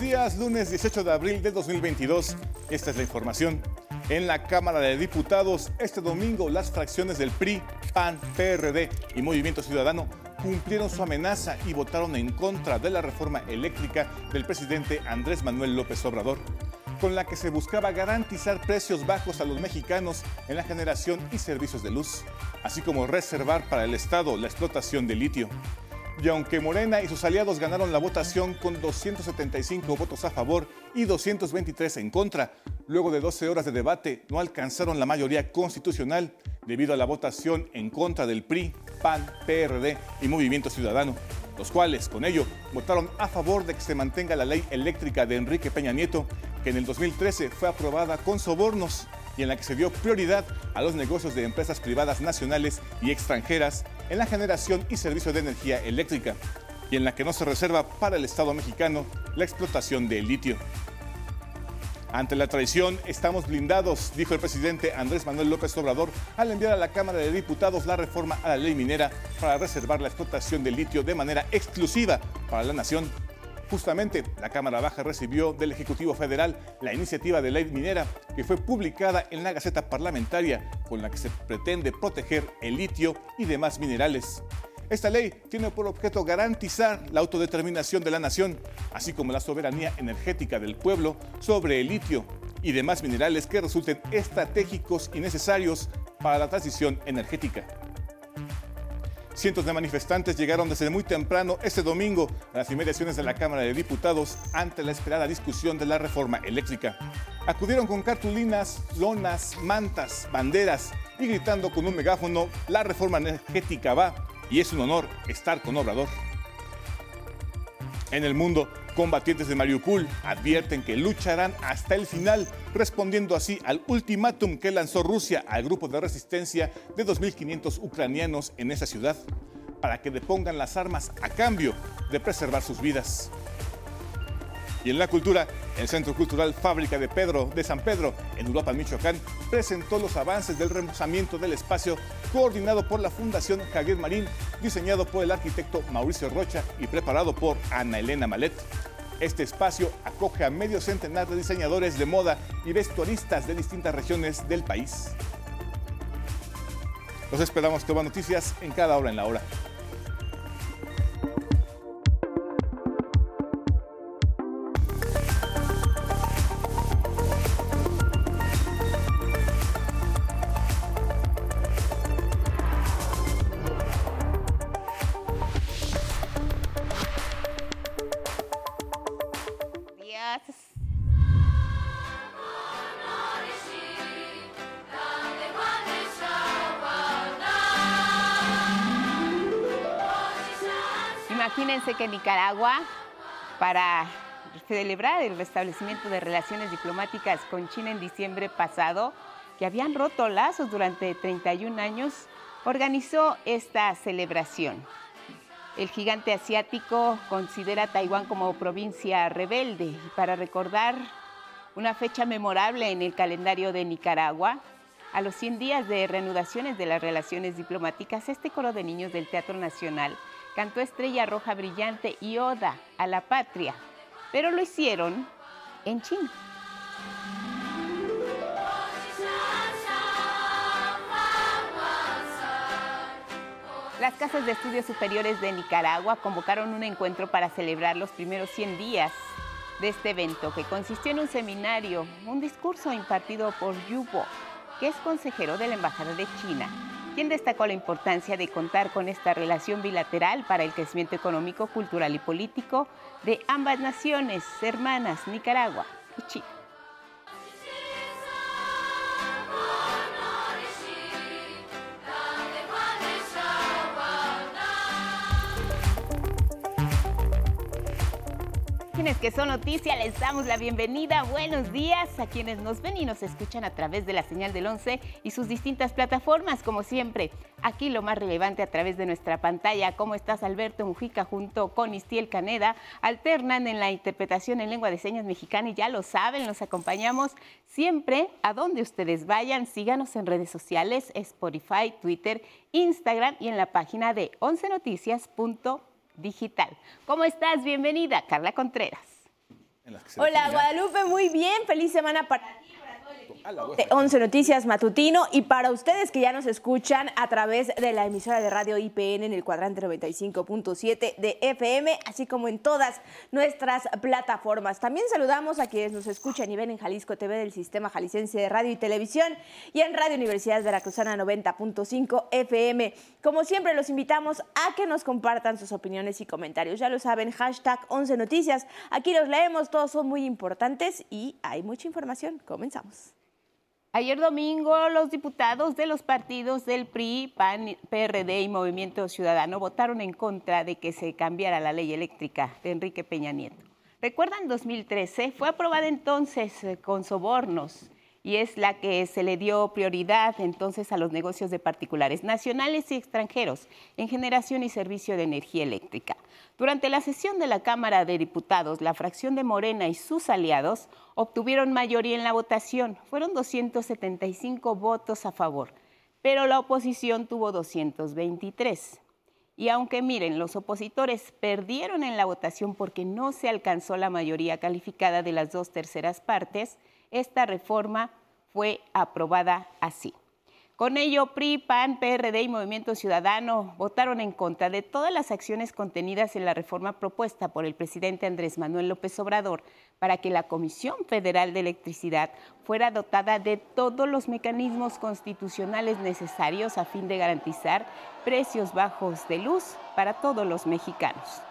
Días, lunes 18 de abril de 2022. Esta es la información. En la Cámara de Diputados, este domingo, las fracciones del PRI, PAN, PRD y Movimiento Ciudadano cumplieron su amenaza y votaron en contra de la reforma eléctrica del presidente Andrés Manuel López Obrador, con la que se buscaba garantizar precios bajos a los mexicanos en la generación y servicios de luz, así como reservar para el Estado la explotación de litio. Y aunque Morena y sus aliados ganaron la votación con 275 votos a favor y 223 en contra, luego de 12 horas de debate no alcanzaron la mayoría constitucional debido a la votación en contra del PRI, PAN, PRD y Movimiento Ciudadano, los cuales con ello votaron a favor de que se mantenga la ley eléctrica de Enrique Peña Nieto, que en el 2013 fue aprobada con sobornos y en la que se dio prioridad a los negocios de empresas privadas nacionales y extranjeras en la generación y servicio de energía eléctrica, y en la que no se reserva para el Estado mexicano la explotación del litio. Ante la traición estamos blindados, dijo el presidente Andrés Manuel López Obrador al enviar a la Cámara de Diputados la reforma a la ley minera para reservar la explotación del litio de manera exclusiva para la nación. Justamente, la Cámara Baja recibió del Ejecutivo Federal la iniciativa de ley minera que fue publicada en la Gaceta Parlamentaria con la que se pretende proteger el litio y demás minerales. Esta ley tiene por objeto garantizar la autodeterminación de la nación, así como la soberanía energética del pueblo sobre el litio y demás minerales que resulten estratégicos y necesarios para la transición energética. Cientos de manifestantes llegaron desde muy temprano este domingo a las inmediaciones de la Cámara de Diputados ante la esperada discusión de la reforma eléctrica. Acudieron con cartulinas, lonas, mantas, banderas y gritando con un megáfono, la reforma energética va y es un honor estar con Obrador. En el mundo, combatientes de Mariupol advierten que lucharán hasta el final, respondiendo así al ultimátum que lanzó Rusia al grupo de resistencia de 2.500 ucranianos en esa ciudad, para que depongan las armas a cambio de preservar sus vidas. Y en la cultura, el Centro Cultural Fábrica de Pedro de San Pedro, en Europa, Michoacán, presentó los avances del remozamiento del espacio coordinado por la Fundación Javier Marín, diseñado por el arquitecto Mauricio Rocha y preparado por Ana Elena Malet. Este espacio acoge a medio centenar de diseñadores de moda y vestuaristas de distintas regiones del país. Los esperamos con noticias en cada hora en la hora. Nicaragua, para celebrar el restablecimiento de relaciones diplomáticas con China en diciembre pasado, que habían roto lazos durante 31 años, organizó esta celebración. El gigante asiático considera a Taiwán como provincia rebelde para recordar una fecha memorable en el calendario de Nicaragua, a los 100 días de reanudaciones de las relaciones diplomáticas, este coro de niños del Teatro Nacional cantó Estrella Roja Brillante y Oda a la Patria, pero lo hicieron en China. Las casas de estudios superiores de Nicaragua convocaron un encuentro para celebrar los primeros 100 días de este evento, que consistió en un seminario, un discurso impartido por Yu Bo, que es consejero de la Embajada de China, quien destacó la importancia de contar con esta relación bilateral para el crecimiento económico, cultural y político de ambas naciones hermanas, Nicaragua y China. Quienes que son noticia, les damos la bienvenida. Buenos días a quienes nos ven y nos escuchan a través de la señal del 11 y sus distintas plataformas, como siempre. Aquí lo más relevante a través de nuestra pantalla. ¿Cómo estás, Alberto Mujica, junto con Istiel Caneda? Alternan en la interpretación en lengua de señas mexicana y ya lo saben, los acompañamos siempre a donde ustedes vayan. Síganos en redes sociales, Spotify, Twitter, Instagram y en la página de 11noticias.com digital. ¿Cómo estás? Bienvenida, Carla Contreras. Hola Guadalupe, muy bien, feliz semana para ti. 11 Noticias Matutino y para ustedes que ya nos escuchan a través de la emisora de radio IPN en el cuadrante 95.7 de FM, así como en todas nuestras plataformas. También saludamos a quienes nos escuchan y ven en Jalisco TV del Sistema Jalisciense de Radio y Televisión y en Radio Universidad Veracruzana 90.5 FM. Como siempre, los invitamos a que nos compartan sus opiniones y comentarios. Ya lo saben, hashtag 11 Noticias. Aquí los leemos, todos son muy importantes y hay mucha información. Comenzamos. Ayer domingo, los diputados de los partidos del PRI, PAN, PRD y Movimiento Ciudadano votaron en contra de que se cambiara la ley eléctrica de Enrique Peña Nieto. ¿Recuerdan 2013? Fue aprobada entonces eh, con sobornos y es la que se le dio prioridad entonces a los negocios de particulares nacionales y extranjeros en generación y servicio de energía eléctrica. Durante la sesión de la Cámara de Diputados, la fracción de Morena y sus aliados obtuvieron mayoría en la votación. Fueron 275 votos a favor, pero la oposición tuvo 223. Y aunque miren, los opositores perdieron en la votación porque no se alcanzó la mayoría calificada de las dos terceras partes, esta reforma fue aprobada así. Con ello, PRI, PAN, PRD y Movimiento Ciudadano votaron en contra de todas las acciones contenidas en la reforma propuesta por el presidente Andrés Manuel López Obrador para que la Comisión Federal de Electricidad fuera dotada de todos los mecanismos constitucionales necesarios a fin de garantizar precios bajos de luz para todos los mexicanos.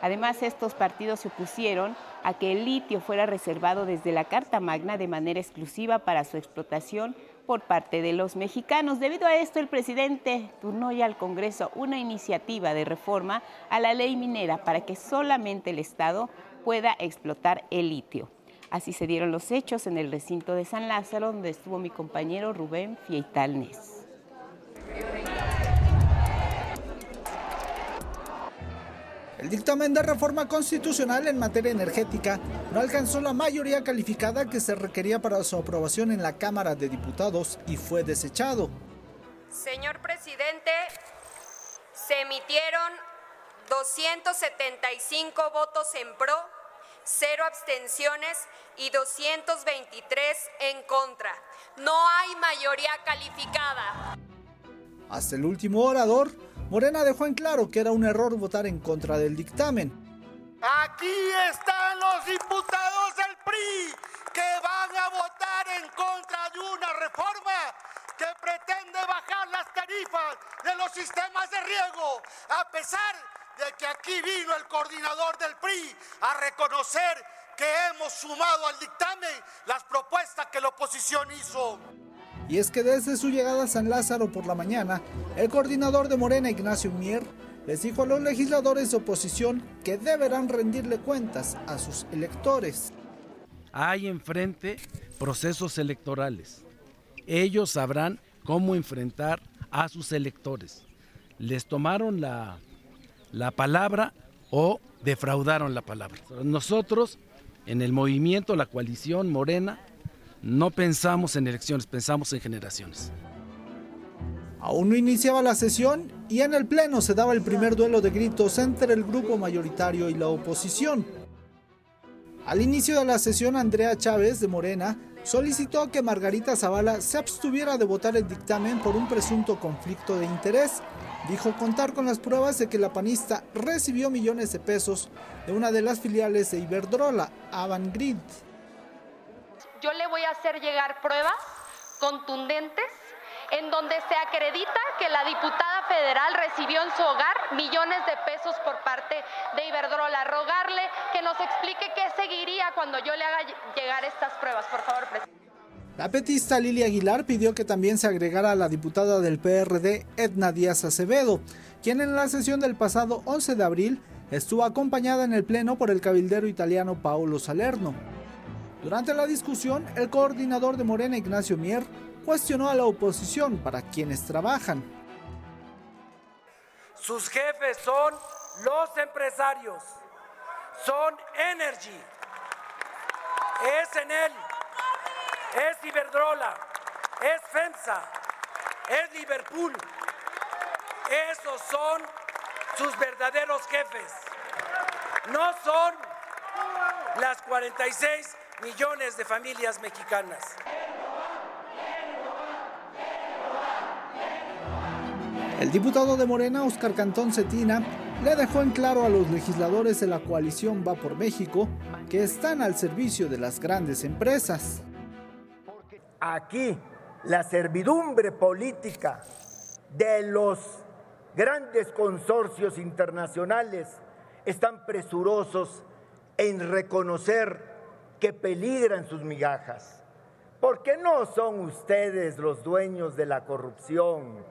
Además, estos partidos se opusieron a que el litio fuera reservado desde la Carta Magna de manera exclusiva para su explotación por parte de los mexicanos. Debido a esto, el presidente turnó ya al Congreso una iniciativa de reforma a la ley minera para que solamente el Estado pueda explotar el litio. Así se dieron los hechos en el recinto de San Lázaro, donde estuvo mi compañero Rubén Fieitalnes. El dictamen de reforma constitucional en materia energética no alcanzó la mayoría calificada que se requería para su aprobación en la Cámara de Diputados y fue desechado. Señor presidente, se emitieron 275 votos en pro, cero abstenciones y 223 en contra. No hay mayoría calificada. Hasta el último orador Morena dejó en claro que era un error votar en contra del dictamen. Aquí están los diputados del PRI que van a votar en contra de una reforma que pretende bajar las tarifas de los sistemas de riego, a pesar de que aquí vino el coordinador del PRI a reconocer que hemos sumado al dictamen las propuestas que la oposición hizo. Y es que desde su llegada a San Lázaro por la mañana, el coordinador de Morena, Ignacio Mier, les dijo a los legisladores de oposición que deberán rendirle cuentas a sus electores. Hay enfrente procesos electorales. Ellos sabrán cómo enfrentar a sus electores. Les tomaron la, la palabra o defraudaron la palabra. Nosotros, en el movimiento, la coalición Morena, no pensamos en elecciones, pensamos en generaciones. Aún no iniciaba la sesión y en el Pleno se daba el primer duelo de gritos entre el grupo mayoritario y la oposición. Al inicio de la sesión, Andrea Chávez de Morena solicitó que Margarita Zavala se abstuviera de votar el dictamen por un presunto conflicto de interés. Dijo contar con las pruebas de que la panista recibió millones de pesos de una de las filiales de Iberdrola, Avangrid yo le voy a hacer llegar pruebas contundentes en donde se acredita que la diputada federal recibió en su hogar millones de pesos por parte de Iberdrola. Rogarle que nos explique qué seguiría cuando yo le haga llegar estas pruebas, por favor, presidente. La petista Lili Aguilar pidió que también se agregara a la diputada del PRD, Edna Díaz Acevedo, quien en la sesión del pasado 11 de abril estuvo acompañada en el Pleno por el cabildero italiano Paolo Salerno. Durante la discusión, el coordinador de Morena, Ignacio Mier, cuestionó a la oposición para quienes trabajan. Sus jefes son los empresarios, son Energy, es Enel, es Iberdrola, es FEMSA, es Liverpool. Esos son sus verdaderos jefes. No son las 46 millones de familias mexicanas. El diputado de Morena, Oscar Cantón Cetina, le dejó en claro a los legisladores de la coalición Va por México que están al servicio de las grandes empresas. Aquí la servidumbre política de los grandes consorcios internacionales están presurosos en reconocer que peligran sus migajas. Porque no son ustedes los dueños de la corrupción,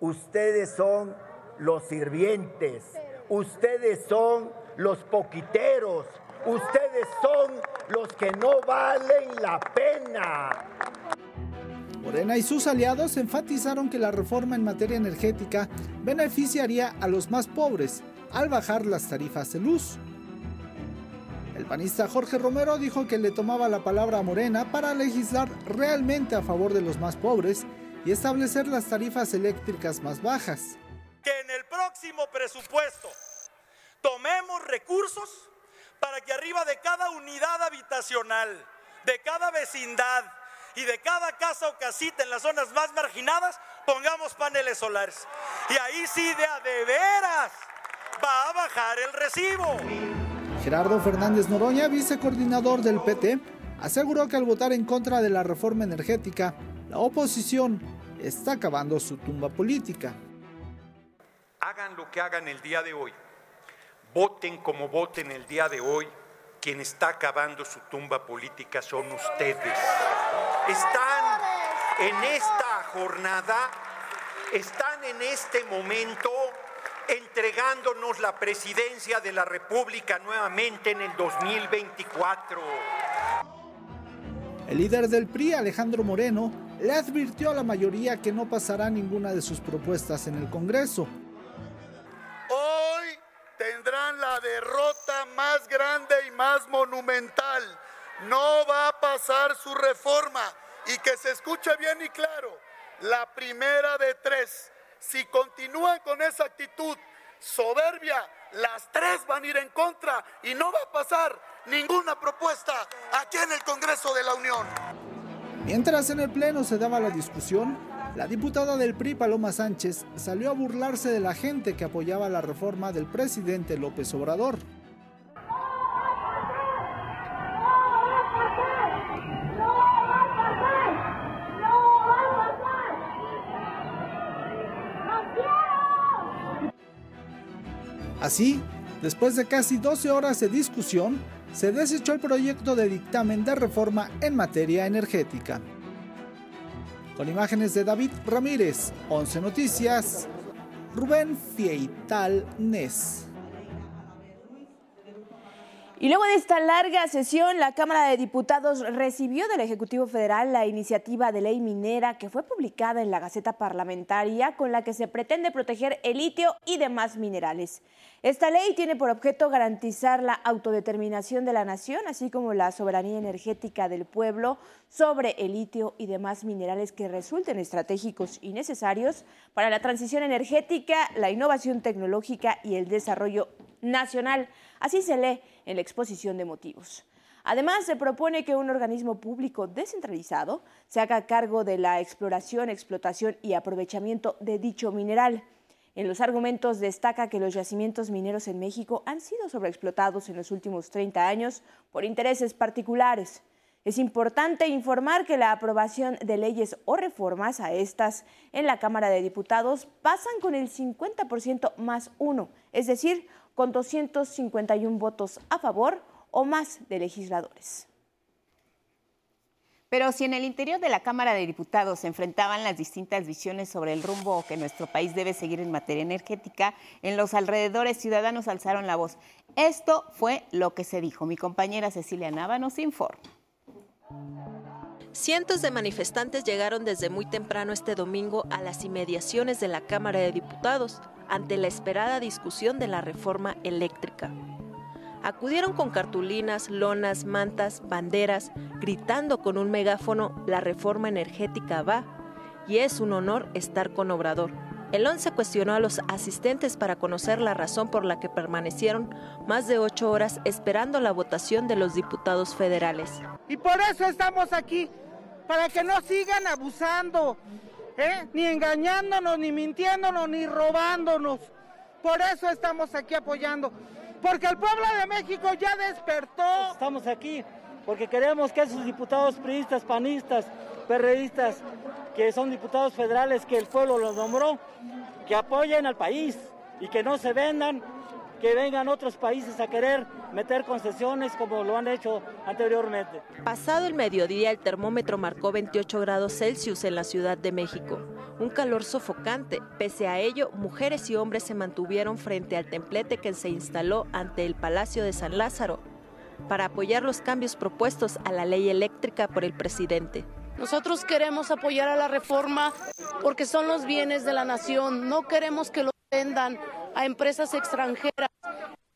ustedes son los sirvientes, ustedes son los poquiteros, ustedes son los que no valen la pena. Morena y sus aliados enfatizaron que la reforma en materia energética beneficiaría a los más pobres al bajar las tarifas de luz. El panista Jorge Romero dijo que le tomaba la palabra a Morena para legislar realmente a favor de los más pobres y establecer las tarifas eléctricas más bajas. Que en el próximo presupuesto tomemos recursos para que arriba de cada unidad habitacional, de cada vecindad y de cada casa o casita en las zonas más marginadas, pongamos paneles solares. Y ahí sí de a de veras va a bajar el recibo. Gerardo Fernández Noroña, vicecoordinador del PT, aseguró que al votar en contra de la reforma energética, la oposición está acabando su tumba política. Hagan lo que hagan el día de hoy, voten como voten el día de hoy, quien está acabando su tumba política son ustedes. Están en esta jornada, están en este momento entregándonos la presidencia de la República nuevamente en el 2024. El líder del PRI, Alejandro Moreno, le advirtió a la mayoría que no pasará ninguna de sus propuestas en el Congreso. Hoy tendrán la derrota más grande y más monumental. No va a pasar su reforma y que se escuche bien y claro, la primera de tres. Si continúan con esa actitud soberbia, las tres van a ir en contra y no va a pasar ninguna propuesta aquí en el Congreso de la Unión. Mientras en el Pleno se daba la discusión, la diputada del PRI, Paloma Sánchez, salió a burlarse de la gente que apoyaba la reforma del presidente López Obrador. Así, después de casi 12 horas de discusión, se desechó el proyecto de dictamen de reforma en materia energética. Con imágenes de David Ramírez, 11 Noticias, Rubén Fieital Nes. Y luego de esta larga sesión, la Cámara de Diputados recibió del Ejecutivo Federal la iniciativa de ley minera que fue publicada en la Gaceta Parlamentaria con la que se pretende proteger el litio y demás minerales. Esta ley tiene por objeto garantizar la autodeterminación de la nación, así como la soberanía energética del pueblo sobre el litio y demás minerales que resulten estratégicos y necesarios para la transición energética, la innovación tecnológica y el desarrollo nacional. Así se lee en la exposición de motivos. Además, se propone que un organismo público descentralizado se haga cargo de la exploración, explotación y aprovechamiento de dicho mineral. En los argumentos destaca que los yacimientos mineros en México han sido sobreexplotados en los últimos 30 años por intereses particulares. Es importante informar que la aprobación de leyes o reformas a estas en la Cámara de Diputados pasan con el 50% más uno, es decir, con 251 votos a favor o más de legisladores. Pero si en el interior de la Cámara de Diputados se enfrentaban las distintas visiones sobre el rumbo que nuestro país debe seguir en materia energética, en los alrededores ciudadanos alzaron la voz. Esto fue lo que se dijo. Mi compañera Cecilia Nava nos informa. Cientos de manifestantes llegaron desde muy temprano este domingo a las inmediaciones de la Cámara de Diputados ante la esperada discusión de la reforma eléctrica. Acudieron con cartulinas, lonas, mantas, banderas, gritando con un megáfono La reforma energética va y es un honor estar con Obrador, El 11 cuestionó a los asistentes para conocer la razón por la que permanecieron más de ocho horas esperando la votación de los diputados federales. Y por eso estamos aquí, para que no sigan abusando, ¿eh? ni engañándonos, ni mintiéndonos, ni robándonos. Por eso estamos aquí apoyando, porque el pueblo de México ya despertó. Estamos aquí porque queremos que esos diputados priistas, panistas, perredistas, que son diputados federales que el pueblo los nombró, que apoyen al país y que no se vendan, que vengan otros países a querer meter concesiones como lo han hecho anteriormente. Pasado el mediodía, el termómetro marcó 28 grados Celsius en la Ciudad de México. Un calor sofocante. Pese a ello, mujeres y hombres se mantuvieron frente al templete que se instaló ante el Palacio de San Lázaro para apoyar los cambios propuestos a la ley eléctrica por el presidente. Nosotros queremos apoyar a la reforma porque son los bienes de la nación. No queremos que los vendan a empresas extranjeras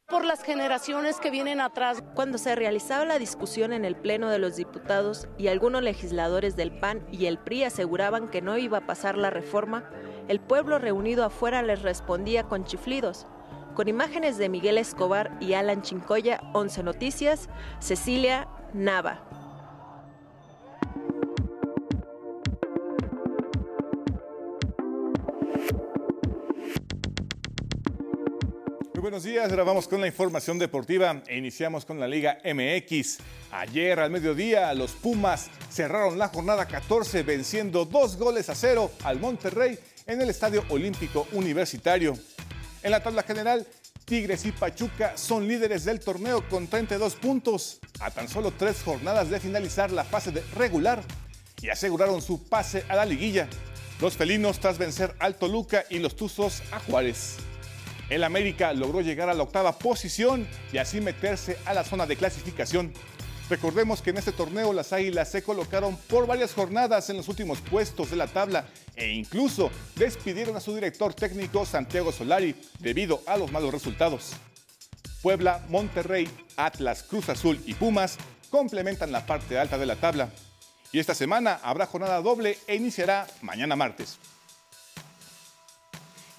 por las generaciones que vienen atrás. Cuando se realizaba la discusión en el Pleno de los Diputados y algunos legisladores del PAN y el PRI aseguraban que no iba a pasar la reforma, el pueblo reunido afuera les respondía con chiflidos. Con imágenes de Miguel Escobar y Alan Chincoya, 11 Noticias, Cecilia Nava. Muy buenos días, ahora vamos con la información deportiva e iniciamos con la Liga MX. Ayer al mediodía los Pumas cerraron la jornada 14 venciendo dos goles a cero al Monterrey en el Estadio Olímpico Universitario. En la tabla general, Tigres y Pachuca son líderes del torneo con 32 puntos a tan solo tres jornadas de finalizar la fase de regular y aseguraron su pase a la liguilla. Los felinos tras vencer al Toluca y los Tuzos a Juárez. El América logró llegar a la octava posición y así meterse a la zona de clasificación. Recordemos que en este torneo las Águilas se colocaron por varias jornadas en los últimos puestos de la tabla e incluso despidieron a su director técnico Santiago Solari debido a los malos resultados. Puebla, Monterrey, Atlas, Cruz Azul y Pumas complementan la parte alta de la tabla. Y esta semana habrá jornada doble e iniciará mañana martes.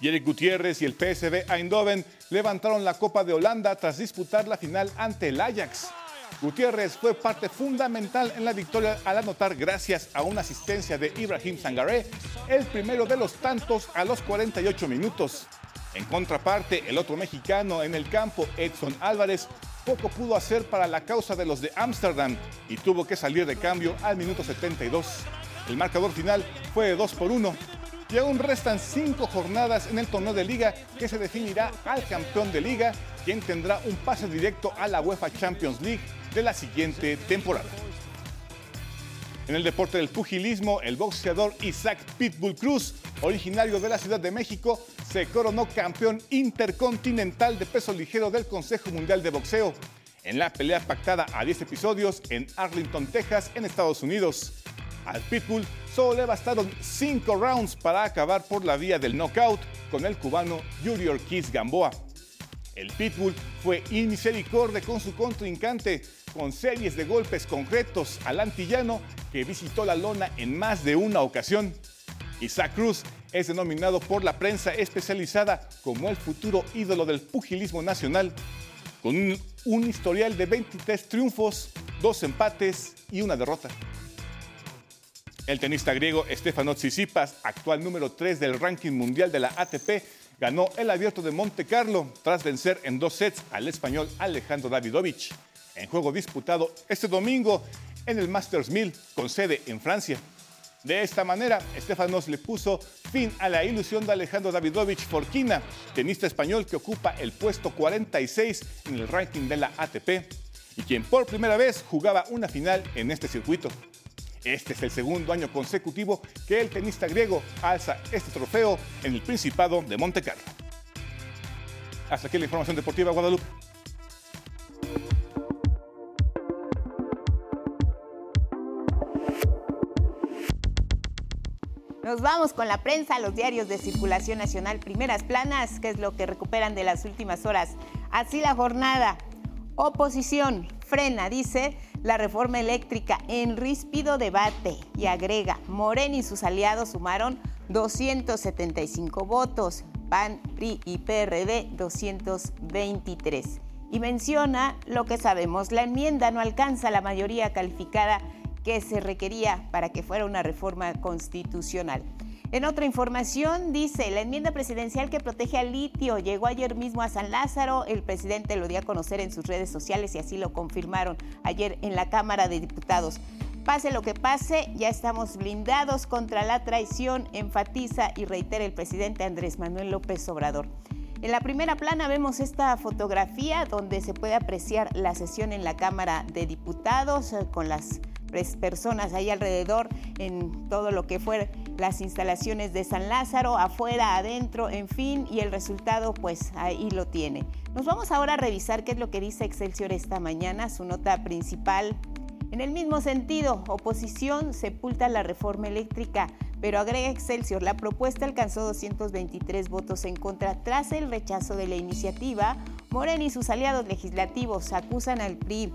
Eric Gutiérrez y el PSV Eindhoven levantaron la Copa de Holanda tras disputar la final ante el Ajax. Gutiérrez fue parte fundamental en la victoria al anotar gracias a una asistencia de Ibrahim Sangaré, el primero de los tantos a los 48 minutos. En contraparte, el otro mexicano en el campo, Edson Álvarez, poco pudo hacer para la causa de los de Ámsterdam y tuvo que salir de cambio al minuto 72. El marcador final fue de 2 por 1 y aún restan cinco jornadas en el torneo de liga que se definirá al campeón de liga, quien tendrá un pase directo a la UEFA Champions League de la siguiente temporada. En el deporte del pugilismo, el boxeador Isaac Pitbull Cruz, originario de la Ciudad de México, se coronó campeón intercontinental de peso ligero del Consejo Mundial de Boxeo en la pelea pactada a 10 episodios en Arlington, Texas, en Estados Unidos. Al Pitbull solo le bastaron 5 rounds para acabar por la vía del knockout con el cubano Yuri Ortiz Gamboa. El Pitbull fue inmisericordia con su contrincante, con series de golpes concretos al antillano que visitó la lona en más de una ocasión. Isaac Cruz es denominado por la prensa especializada como el futuro ídolo del pugilismo nacional, con un historial de 23 triunfos, dos empates y una derrota. El tenista griego Stefano Tsitsipas, actual número 3 del ranking mundial de la ATP, ganó el abierto de Monte Carlo tras vencer en dos sets al español Alejandro Davidovich, en juego disputado este domingo en el Masters 1000 con sede en Francia. De esta manera, Estefanos le puso fin a la ilusión de Alejandro Davidovich Forquina, tenista español que ocupa el puesto 46 en el ranking de la ATP y quien por primera vez jugaba una final en este circuito. Este es el segundo año consecutivo que el tenista griego alza este trofeo en el Principado de Monte Carlo. Hasta aquí la información deportiva Guadalupe. Nos vamos con la prensa, los diarios de circulación nacional, primeras planas, que es lo que recuperan de las últimas horas. Así la jornada. Oposición frena, dice, la reforma eléctrica en ríspido debate y agrega, Morena y sus aliados sumaron 275 votos, PAN, PRI y PRD 223. Y menciona lo que sabemos, la enmienda no alcanza la mayoría calificada que se requería para que fuera una reforma constitucional. En otra información dice, la enmienda presidencial que protege al litio llegó ayer mismo a San Lázaro. El presidente lo dio a conocer en sus redes sociales y así lo confirmaron ayer en la Cámara de Diputados. Pase lo que pase, ya estamos blindados contra la traición, enfatiza y reitera el presidente Andrés Manuel López Obrador. En la primera plana vemos esta fotografía donde se puede apreciar la sesión en la Cámara de Diputados eh, con las personas ahí alrededor en todo lo que fue las instalaciones de San Lázaro, afuera, adentro, en fin, y el resultado pues ahí lo tiene. Nos vamos ahora a revisar qué es lo que dice Excelsior esta mañana, su nota principal. En el mismo sentido, oposición sepulta la reforma eléctrica, pero agrega Excelsior, la propuesta alcanzó 223 votos en contra tras el rechazo de la iniciativa. Moren y sus aliados legislativos acusan al PRI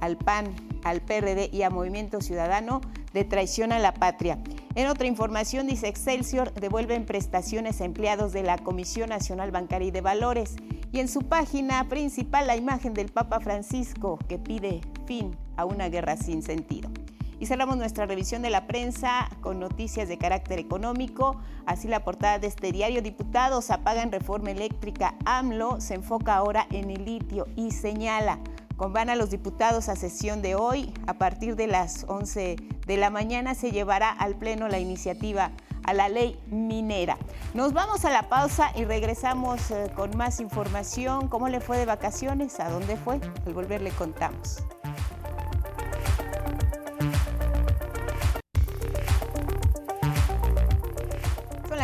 al PAN, al PRD y a Movimiento Ciudadano de traición a la patria. En otra información, dice Excelsior, devuelven prestaciones a empleados de la Comisión Nacional Bancaria y de Valores. Y en su página principal, la imagen del Papa Francisco que pide fin a una guerra sin sentido. Y cerramos nuestra revisión de la prensa con noticias de carácter económico. Así la portada de este diario, diputados apagan reforma eléctrica. AMLO se enfoca ahora en el litio y señala Convan a los diputados a sesión de hoy. A partir de las 11 de la mañana se llevará al Pleno la iniciativa a la ley minera. Nos vamos a la pausa y regresamos eh, con más información. ¿Cómo le fue de vacaciones? ¿A dónde fue? Al volver le contamos.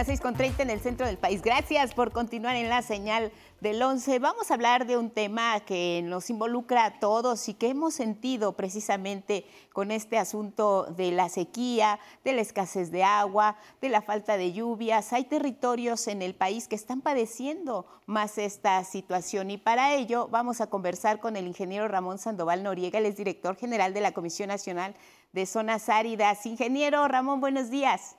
Las 6.30 en el centro del país. Gracias por continuar en la señal del 11 vamos a hablar de un tema que nos involucra a todos y que hemos sentido precisamente con este asunto de la sequía, de la escasez de agua, de la falta de lluvias. Hay territorios en el país que están padeciendo más esta situación y para ello vamos a conversar con el ingeniero Ramón Sandoval Noriega, el es director general de la Comisión Nacional de Zonas Áridas. Ingeniero Ramón, buenos días.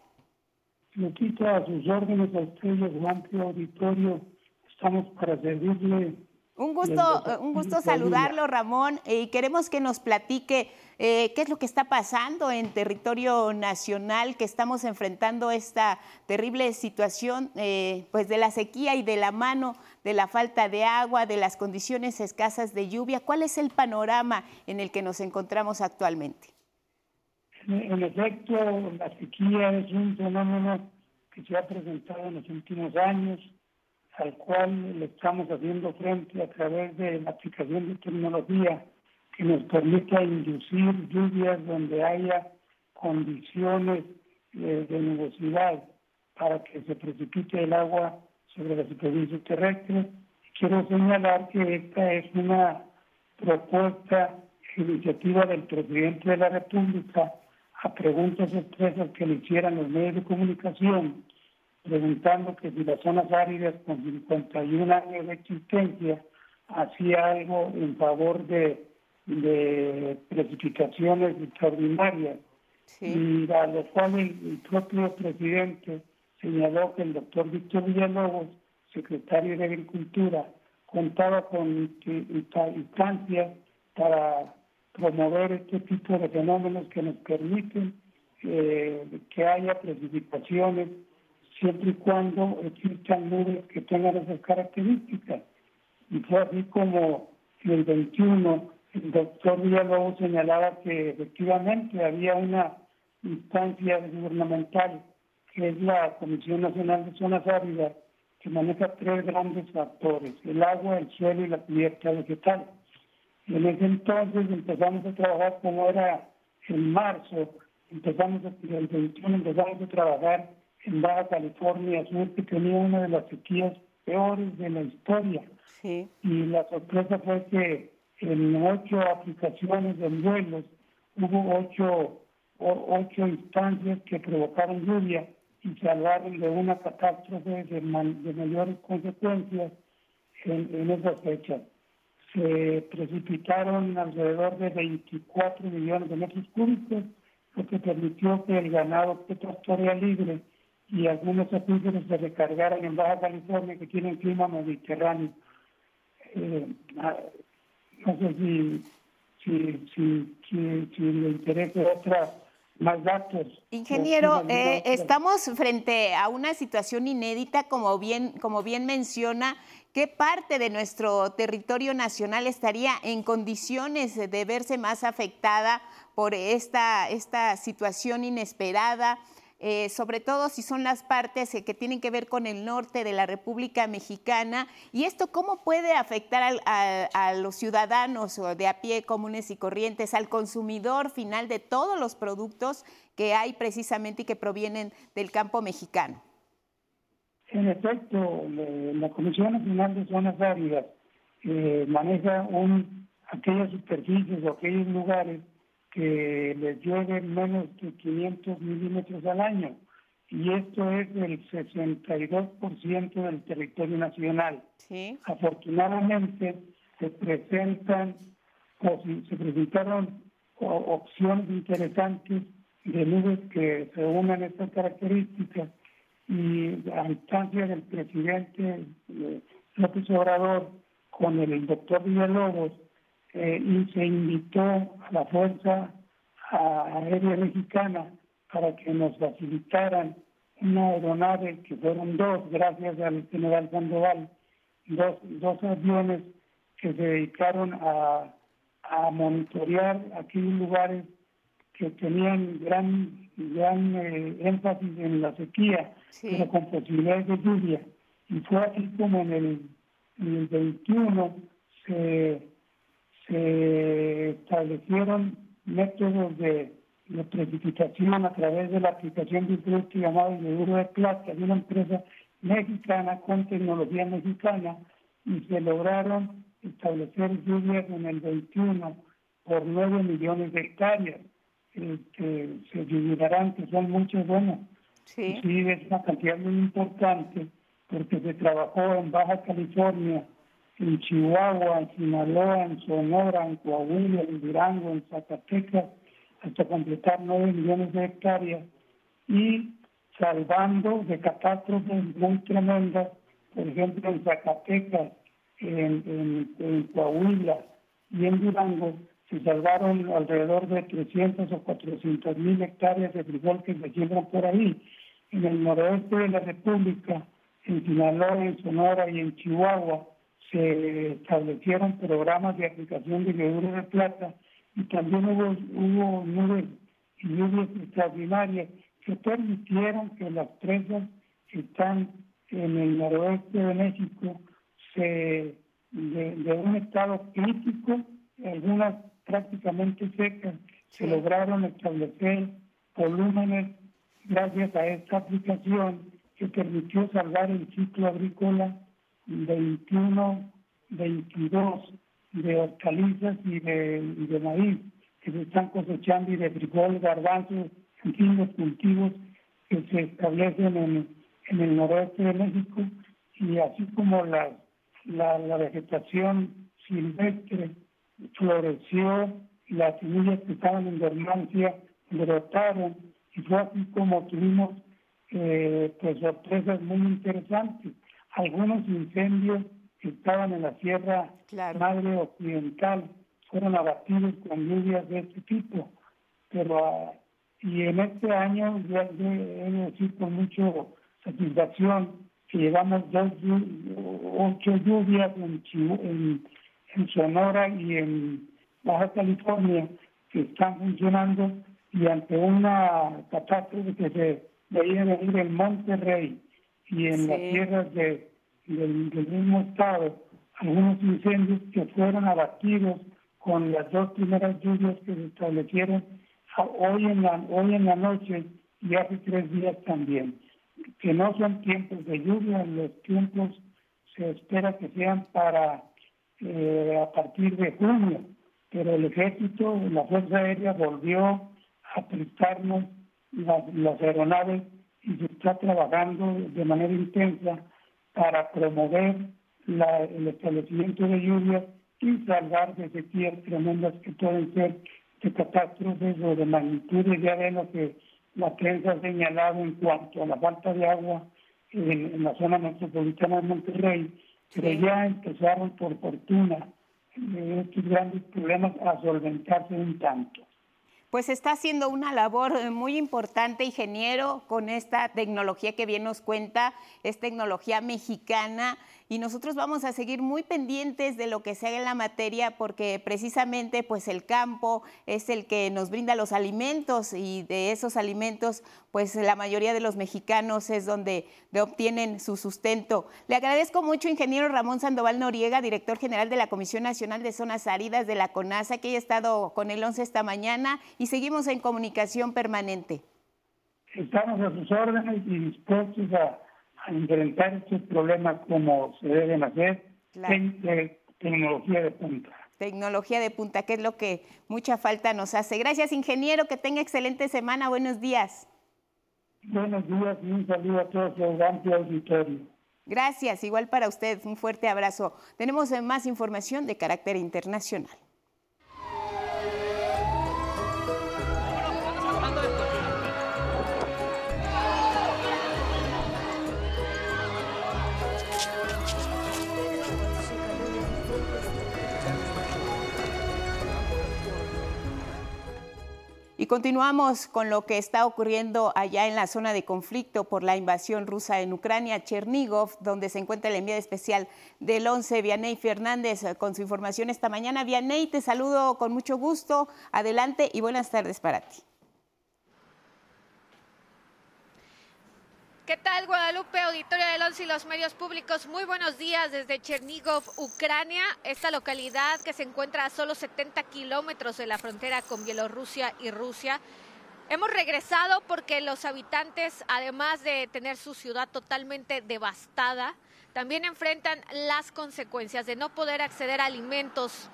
Quito a sus órdenes a ustedes, un amplio auditorio estamos para servirle. Un gusto, un gusto saludarlo, Ramón, y queremos que nos platique eh, qué es lo que está pasando en territorio nacional, que estamos enfrentando esta terrible situación eh, pues de la sequía y de la mano de la falta de agua, de las condiciones escasas de lluvia. ¿Cuál es el panorama en el que nos encontramos actualmente? En efecto, la sequía es un fenómeno que se ha presentado en los últimos años al cual le estamos haciendo frente a través de la aplicación de tecnología que nos permita inducir lluvias donde haya condiciones de, nubosidad para que se precipite el agua sobre la superficie terrestre. Quiero señalar que esta es una propuesta, iniciativa del presidente de la República a preguntas expresas que le hicieran los medios de comunicación preguntando que si las zonas áridas con 51 años de existencia hacía algo en favor de, precipitaciones extraordinarias. Y a lo cual el, propio presidente señaló que el doctor Víctor Villalobos, secretario de Agricultura, contaba con instancias para promover este tipo de fenómenos que nos permiten eh, que haya precipitaciones siempre y cuando existan nubes que tengan esas características. Y fue así como en el 21 el doctor Villalobos señalaba que efectivamente había una instancia gubernamental, que es la Comisión Nacional de Zonas Áridas, que maneja tres grandes factores, el agua, el suelo y la cubierta vegetal. En ese entonces empezamos a trabajar como era en marzo, empezamos a, el 21 empezamos a trabajar en Baja California Sur, que tenía una de las sequías peores de la historia. Y la sorpresa fue que en ocho aplicaciones de vuelos hubo ocho, ocho instancias que provocaron lluvia y salvaron de una catástrofe de, mayores consecuencias en, en esas fechas. Se precipitaron alrededor de 24 millones de metros cúbicos, lo que permitió que el ganado que pastorea libre y algunos acuíferos se recargaron en Baja California que tienen clima mediterráneo. Eh, no sé si, si, si, si, le interesa otra más datos. Ingeniero, eh, estamos frente a una situación inédita, como bien, como bien menciona. ¿Qué parte de nuestro territorio nacional estaría en condiciones de verse más afectada por esta, esta situación inesperada? Eh, sobre todo si son las partes que tienen que ver con el norte de la República Mexicana. ¿Y esto cómo puede afectar a, los ciudadanos de a pie comunes y corrientes, al consumidor final de todos los productos que hay precisamente y que provienen del campo mexicano? En efecto, la Comisión Nacional de Zonas Áridas eh, maneja un, aquellas superficies o aquellos lugares que les llueven menos de 500 milímetros al año y esto es el 62% del territorio nacional. Afortunadamente se presentan se presentaron opciones interesantes de nubes que se unan estas características y a instancia del presidente eh, López Obrador con el doctor Villalobos eh, y se invitó a la Fuerza Aérea Mexicana para que nos facilitaran una aeronave, que fueron dos, gracias al general Sandoval, dos, dos aviones que se dedicaron a, a monitorear aquellos lugares que tenían gran, gran eh, énfasis en la sequía, pero con posibilidades de lluvia. Y fue así como en el, en el 21 se establecieron métodos de, precipitación a través de la aplicación de un producto llamado Yoduro de Plata de una empresa mexicana con tecnología mexicana y se lograron establecer lluvias en el 21 por 9 millones de hectáreas eh, que se divulgarán, que son muchos, bueno, sí. es una cantidad muy importante porque se trabajó en Baja California, en Chihuahua, en Sinaloa, en Sonora, en Coahuila, en Durango, en Zacatecas, hasta completar 9 millones de hectáreas y salvando de catástrofes muy tremendas, por ejemplo en Zacatecas, en, Coahuila y en Durango, se salvaron alrededor de 300 o 400 mil hectáreas de frijol que se siembran por ahí. En el noroeste de la República, en Sinaloa, en Sonora y en Chihuahua, se establecieron programas de aplicación de yoduro de plata y también hubo, hubo nubes y lluvias extraordinarias que permitieron que las presas que están en el noroeste de México se de, un estado crítico, algunas prácticamente secas, se lograron establecer volúmenes gracias a esta aplicación que permitió salvar el ciclo agrícola 21, 22 de hortalizas y de, de maíz que se están cosechando y de frijol, garbanzos, en fin, los cultivos que se establecen en, en el noroeste de México y así como la, la, la vegetación silvestre floreció, las semillas que estaban en dormancia brotaron y fue así como tuvimos eh, pues sorpresas muy interesantes algunos incendios que estaban en la Sierra Madre Occidental fueron abatidos con lluvias de este tipo. Pero, ah, y en este año, ya he de decir con mucha satisfacción, que llevamos dos, ocho lluvias en, en, Sonora y en Baja California que están funcionando y ante una catástrofe que se veía venir en Monterrey y en las tierras de, del, mismo estado algunos incendios que fueron abatidos con las dos primeras lluvias que se establecieron hoy en la, hoy en la noche y hace tres días también. Que no son tiempos de lluvia, los tiempos se espera que sean para eh, a partir de junio, pero el ejército, la Fuerza Aérea volvió a prestarnos las, las aeronaves y se está trabajando de manera intensa para promover el establecimiento de lluvias y salvar de sequías tremendas que pueden ser de catástrofes o de magnitudes, ya de lo que la prensa ha señalado en cuanto a la falta de agua en, la zona metropolitana de Monterrey, pero ya empezaron por fortuna eh, estos grandes problemas a solventarse un tanto. Pues está haciendo una labor eh, muy importante, ingeniero, con esta tecnología que bien nos cuenta, es tecnología mexicana y nosotros vamos a seguir muy pendientes de lo que se haga en la materia porque precisamente pues el campo es el que nos brinda los alimentos y de esos alimentos pues la mayoría de los mexicanos es donde obtienen su sustento. Le agradezco mucho, ingeniero Ramón Sandoval Noriega, director general de la Comisión Nacional de Zonas Áridas de la CONASA, que haya estado con el 11 esta mañana y seguimos en comunicación permanente. Estamos a sus órdenes y dispuestos a a enfrentar estos problemas como se deben hacer en tecnología de punta. Tecnología de punta, que es lo que mucha falta nos hace. Gracias, ingeniero, que tenga excelente semana. Buenos días. Buenos días y un saludo a todos los amplio auditorio. Gracias, igual para usted. Un fuerte abrazo. Tenemos más información de carácter internacional. Y continuamos con lo que está ocurriendo allá en la zona de conflicto por la invasión rusa en Ucrania, Chernigov, donde se encuentra el enviado especial del 11, Vianey Fernández, con su información esta mañana. Vianey, te saludo con mucho gusto. Adelante y buenas tardes para ti. ¿Qué tal, Guadalupe, auditorio del ONCE y los medios públicos? Muy buenos días desde Chernigov, Ucrania, esta localidad que se encuentra a solo 70 kilómetros de la frontera con Bielorrusia y Rusia. Hemos regresado porque los habitantes, además de tener su ciudad totalmente devastada, también enfrentan las consecuencias de no poder acceder a alimentos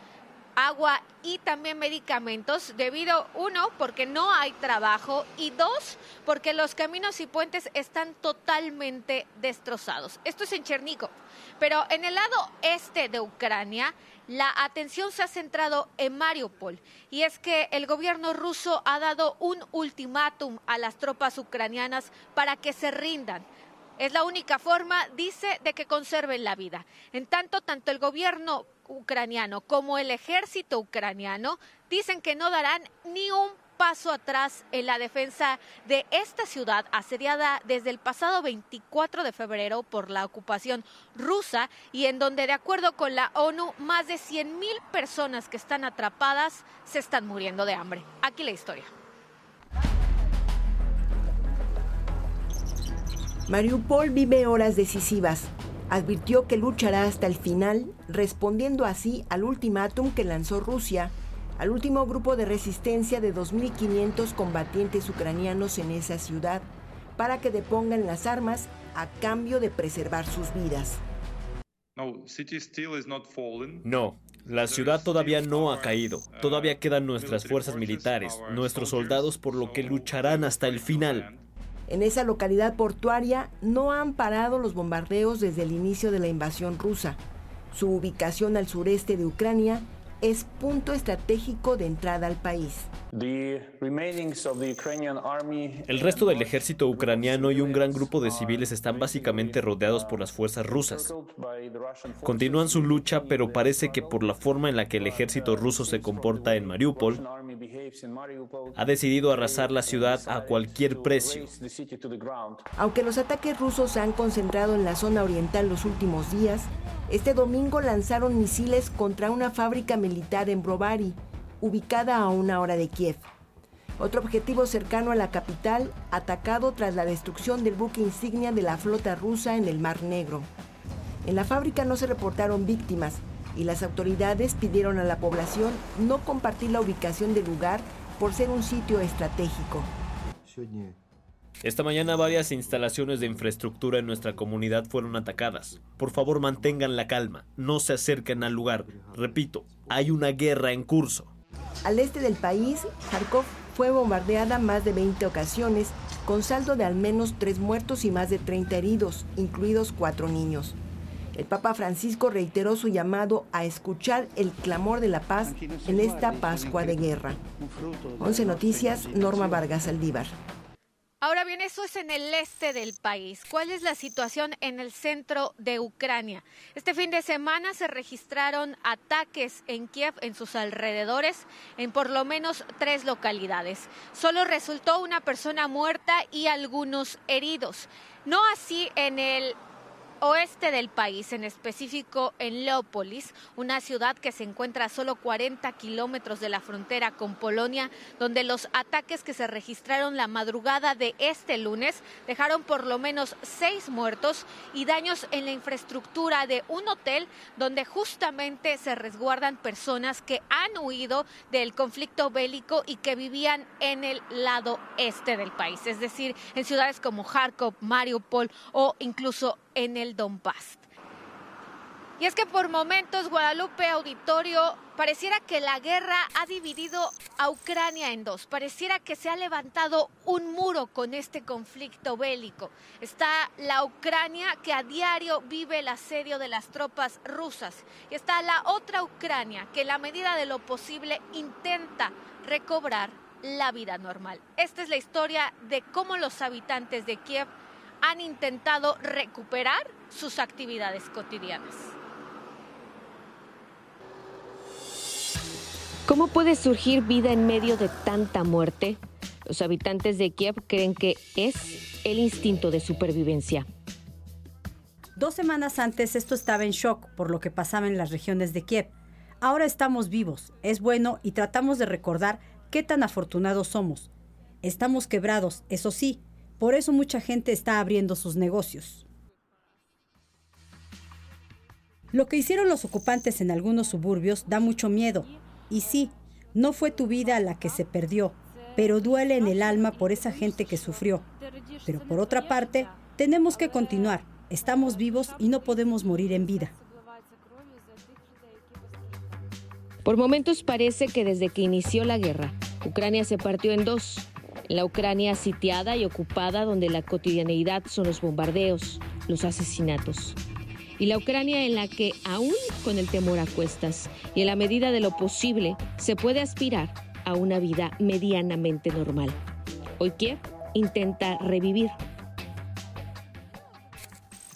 agua y también medicamentos debido, uno, porque no hay trabajo y dos, porque los caminos y puentes están totalmente destrozados. Esto es en Chernico. Pero en el lado este de Ucrania, la atención se ha centrado en Mariupol y es que el gobierno ruso ha dado un ultimátum a las tropas ucranianas para que se rindan. Es la única forma, dice, de que conserven la vida. En tanto, tanto el gobierno ucraniano como el ejército ucraniano dicen que no darán ni un paso atrás en la defensa de esta ciudad asediada desde el pasado 24 de febrero por la ocupación rusa y en donde de acuerdo con la ONU más de 100.000 personas que están atrapadas se están muriendo de hambre. Aquí la historia. Mariupol vive horas decisivas advirtió que luchará hasta el final, respondiendo así al ultimátum que lanzó Rusia al último grupo de resistencia de 2.500 combatientes ucranianos en esa ciudad para que depongan las armas a cambio de preservar sus vidas. No, la ciudad todavía no ha caído. Todavía quedan nuestras fuerzas militares, nuestros soldados por lo que lucharán hasta el final. En esa localidad portuaria no han parado los bombardeos desde el inicio de la invasión rusa. Su ubicación al sureste de Ucrania es punto estratégico de entrada al país. El resto del ejército ucraniano y un gran grupo de civiles están básicamente rodeados por las fuerzas rusas. Continúan su lucha, pero parece que por la forma en la que el ejército ruso se comporta en Mariupol, ha decidido arrasar la ciudad a cualquier precio. Aunque los ataques rusos se han concentrado en la zona oriental los últimos días, este domingo lanzaron misiles contra una fábrica militar en Brovary, ubicada a una hora de Kiev. Otro objetivo cercano a la capital, atacado tras la destrucción del buque insignia de la flota rusa en el Mar Negro. En la fábrica no se reportaron víctimas y las autoridades pidieron a la población no compartir la ubicación del lugar por ser un sitio estratégico. Esta mañana varias instalaciones de infraestructura en nuestra comunidad fueron atacadas. Por favor mantengan la calma, no se acerquen al lugar. Repito, hay una guerra en curso. Al este del país, Kharkov fue bombardeada más de 20 ocasiones, con saldo de al menos tres muertos y más de 30 heridos, incluidos cuatro niños. El Papa Francisco reiteró su llamado a escuchar el clamor de la paz en esta Pascua de guerra. 11 Noticias, Norma Vargas Aldívar. Ahora bien, eso es en el este del país. ¿Cuál es la situación en el centro de Ucrania? Este fin de semana se registraron ataques en Kiev, en sus alrededores, en por lo menos tres localidades. Solo resultó una persona muerta y algunos heridos. No así en el oeste del país, en específico en Leópolis, una ciudad que se encuentra a solo 40 kilómetros de la frontera con Polonia, donde los ataques que se registraron la madrugada de este lunes dejaron por lo menos seis muertos y daños en la infraestructura de un hotel donde justamente se resguardan personas que han huido del conflicto bélico y que vivían en el lado este del país, es decir, en ciudades como Kharkov, Mariupol o incluso en el Donbass. Y es que por momentos Guadalupe Auditorio pareciera que la guerra ha dividido a Ucrania en dos. Pareciera que se ha levantado un muro con este conflicto bélico. Está la Ucrania que a diario vive el asedio de las tropas rusas. Y está la otra Ucrania que en la medida de lo posible intenta recobrar la vida normal. Esta es la historia de cómo los habitantes de Kiev han intentado recuperar sus actividades cotidianas. ¿Cómo puede surgir vida en medio de tanta muerte? Los habitantes de Kiev creen que es el instinto de supervivencia. Dos semanas antes esto estaba en shock por lo que pasaba en las regiones de Kiev. Ahora estamos vivos, es bueno y tratamos de recordar qué tan afortunados somos. Estamos quebrados, eso sí, por eso mucha gente está abriendo sus negocios. Lo que hicieron los ocupantes en algunos suburbios da mucho miedo. Y sí, no fue tu vida la que se perdió, pero duele en el alma por esa gente que sufrió. Pero por otra parte, tenemos que continuar. Estamos vivos y no podemos morir en vida. Por momentos parece que desde que inició la guerra, Ucrania se partió en dos la Ucrania sitiada y ocupada donde la cotidianeidad son los bombardeos, los asesinatos. Y la Ucrania en la que, aún con el temor a cuestas y en la medida de lo posible, se puede aspirar a una vida medianamente normal. Hoy Kiev intenta revivir.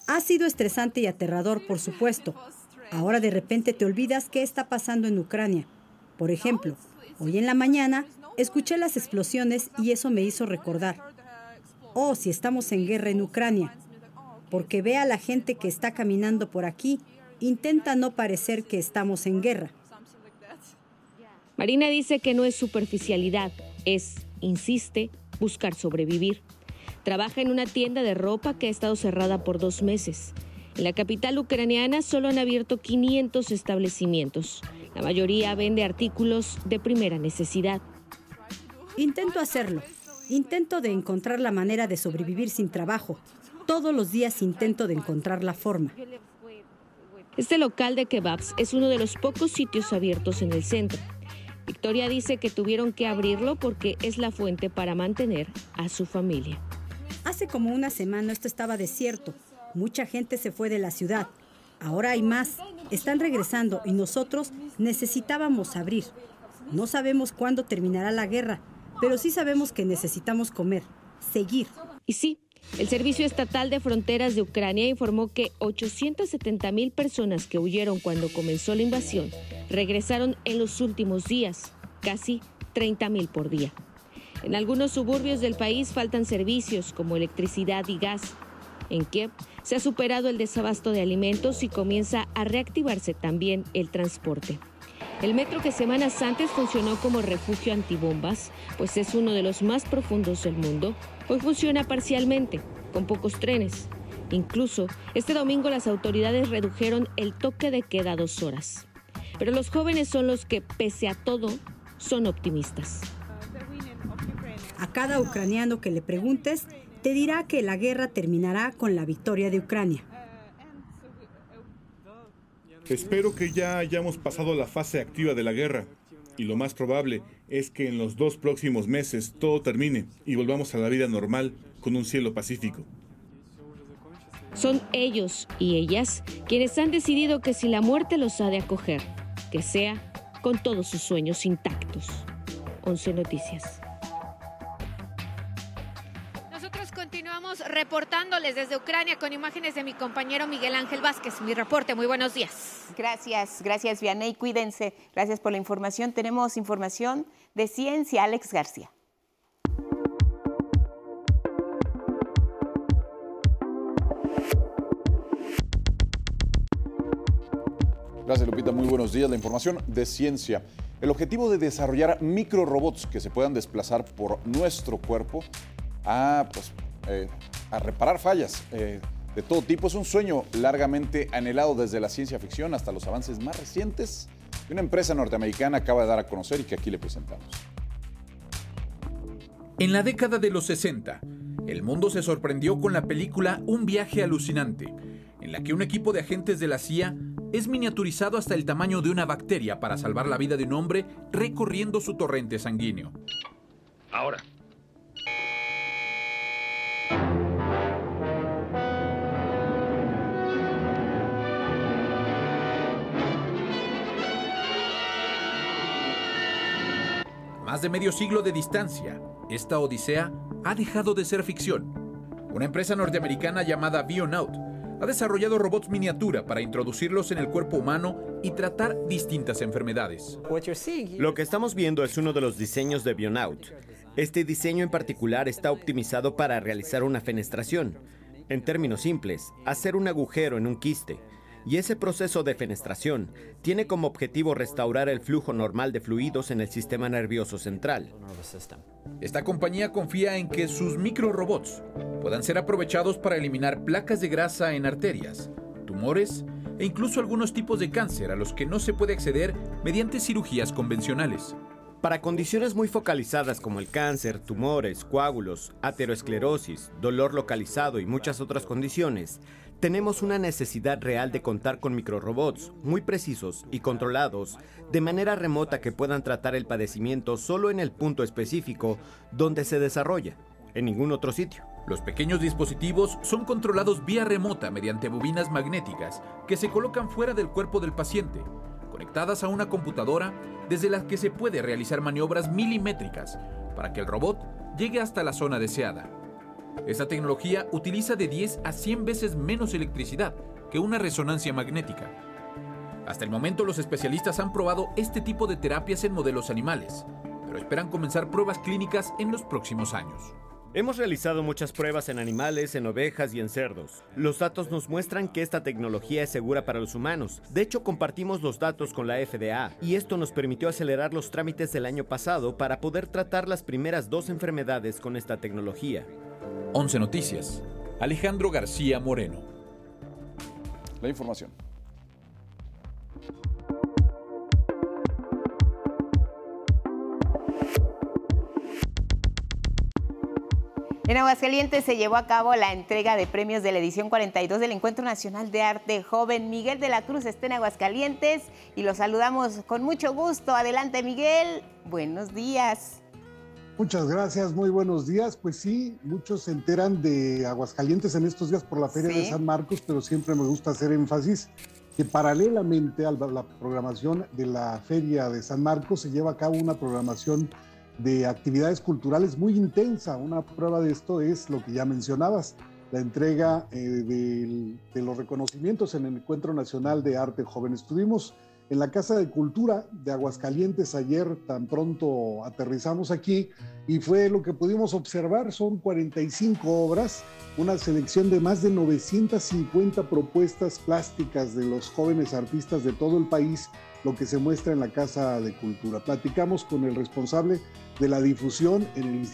Ha sido estresante y aterrador, por supuesto. Ahora de repente te olvidas qué está pasando en Ucrania. Por ejemplo, hoy en la mañana Escuché las explosiones y eso me hizo recordar, oh, si estamos en guerra en Ucrania, porque ve a la gente que está caminando por aquí, intenta no parecer que estamos en guerra. Marina dice que no es superficialidad, es, insiste, buscar sobrevivir. Trabaja en una tienda de ropa que ha estado cerrada por dos meses. En la capital ucraniana solo han abierto 500 establecimientos. La mayoría vende artículos de primera necesidad. Intento hacerlo. Intento de encontrar la manera de sobrevivir sin trabajo. Todos los días intento de encontrar la forma. Este local de kebabs es uno de los pocos sitios abiertos en el centro. Victoria dice que tuvieron que abrirlo porque es la fuente para mantener a su familia. Hace como una semana esto estaba desierto. Mucha gente se fue de la ciudad. Ahora hay más. Están regresando y nosotros necesitábamos abrir. No sabemos cuándo terminará la guerra, pero sí sabemos que necesitamos comer, seguir. Y sí, el Servicio Estatal de Fronteras de Ucrania informó que 870 mil personas que huyeron cuando comenzó la invasión regresaron en los últimos días, casi 30 mil por día. En algunos suburbios del país faltan servicios como electricidad y gas. En Kiev se ha superado el desabasto de alimentos y comienza a reactivarse también el transporte. El metro que semanas antes funcionó como refugio antibombas, pues es uno de los más profundos del mundo, hoy funciona parcialmente, con pocos trenes. Incluso, este domingo las autoridades redujeron el toque de queda a dos horas. Pero los jóvenes son los que, pese a todo, son optimistas. A cada ucraniano que le preguntes, te dirá que la guerra terminará con la victoria de Ucrania. Espero que ya hayamos pasado la fase activa de la guerra y lo más probable es que en los dos próximos meses todo termine y volvamos a la vida normal con un cielo pacífico. Son ellos y ellas quienes han decidido que si la muerte los ha de acoger, que sea con todos sus sueños intactos. 11 Noticias. Reportándoles desde Ucrania con imágenes de mi compañero Miguel Ángel Vázquez. Mi reporte, muy buenos días. Gracias, gracias Vianey, cuídense. Gracias por la información. Tenemos información de ciencia, Alex García. Gracias Lupita, muy buenos días. La información de ciencia. El objetivo de desarrollar microrobots que se puedan desplazar por nuestro cuerpo a, pues, eh, a reparar fallas eh, de todo tipo es un sueño largamente anhelado desde la ciencia ficción hasta los avances más recientes que una empresa norteamericana acaba de dar a conocer y que aquí le presentamos. En la década de los 60, el mundo se sorprendió con la película Un viaje alucinante, en la que un equipo de agentes de la CIA es miniaturizado hasta el tamaño de una bacteria para salvar la vida de un hombre recorriendo su torrente sanguíneo. Ahora. Más de medio siglo de distancia, esta odisea ha dejado de ser ficción. Una empresa norteamericana llamada Bionaut ha desarrollado robots miniatura para introducirlos en el cuerpo humano y tratar distintas enfermedades. Lo que estamos viendo es uno de los diseños de Bionaut. Este diseño en particular está optimizado para realizar una fenestración. En términos simples, hacer un agujero en un quiste y ese proceso de fenestración tiene como objetivo restaurar el flujo normal de fluidos en el sistema nervioso central. Esta compañía confía en que sus microrobots puedan ser aprovechados para eliminar placas de grasa en arterias, tumores e incluso algunos tipos de cáncer a los que no se puede acceder mediante cirugías convencionales. Para condiciones muy focalizadas como el cáncer, tumores, coágulos, ateroesclerosis, dolor localizado y muchas otras condiciones, tenemos una necesidad real de contar con microrobots muy precisos y controlados de manera remota que puedan tratar el padecimiento solo en el punto específico donde se desarrolla, en ningún otro sitio. Los pequeños dispositivos son controlados vía remota mediante bobinas magnéticas que se colocan fuera del cuerpo del paciente, conectadas a una computadora desde la que se puede realizar maniobras milimétricas para que el robot llegue hasta la zona deseada. Esta tecnología utiliza de 10 a 100 veces menos electricidad que una resonancia magnética. Hasta el momento los especialistas han probado este tipo de terapias en modelos animales, pero esperan comenzar pruebas clínicas en los próximos años. Hemos realizado muchas pruebas en animales, en ovejas y en cerdos. Los datos nos muestran que esta tecnología es segura para los humanos. De hecho, compartimos los datos con la FDA y esto nos permitió acelerar los trámites del año pasado para poder tratar las primeras dos enfermedades con esta tecnología. 11 Noticias. Alejandro García Moreno. La información. En Aguascalientes se llevó a cabo la entrega de premios de la edición 42 del Encuentro Nacional de Arte Joven. Miguel de la Cruz está en Aguascalientes y lo saludamos con mucho gusto. Adelante, Miguel. Buenos días. Muchas gracias, muy buenos días. Pues sí, muchos se enteran de Aguascalientes en estos días por la Feria de San Marcos, pero siempre me gusta hacer énfasis que paralelamente a la programación de la Feria de San Marcos se lleva a cabo una programación de actividades culturales muy intensa. Una prueba de esto es lo que ya mencionabas, la entrega eh, de, de los reconocimientos en el Encuentro Nacional de Arte Joven. Estuvimos en la Casa de Cultura de Aguascalientes ayer, tan pronto aterrizamos aquí, y fue lo que pudimos observar, son 45 obras, una selección de más de 950 propuestas plásticas de los jóvenes artistas de todo el país, lo que se muestra en la Casa de Cultura. Platicamos con el responsable de la difusión en el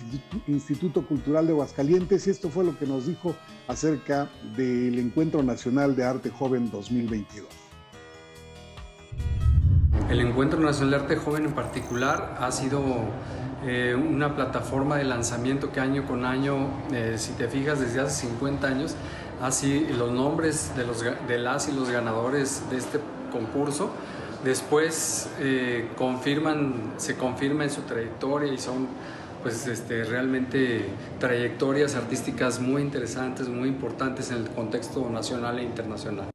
Instituto Cultural de Aguascalientes y esto fue lo que nos dijo acerca del Encuentro Nacional de Arte Joven 2022. El Encuentro Nacional de Arte Joven en particular ha sido eh, una plataforma de lanzamiento que año con año, eh, si te fijas desde hace 50 años, así los nombres de, los, de las y los ganadores de este concurso después eh, confirman, se confirma en su trayectoria y son pues este, realmente trayectorias artísticas muy interesantes, muy importantes en el contexto nacional e internacional.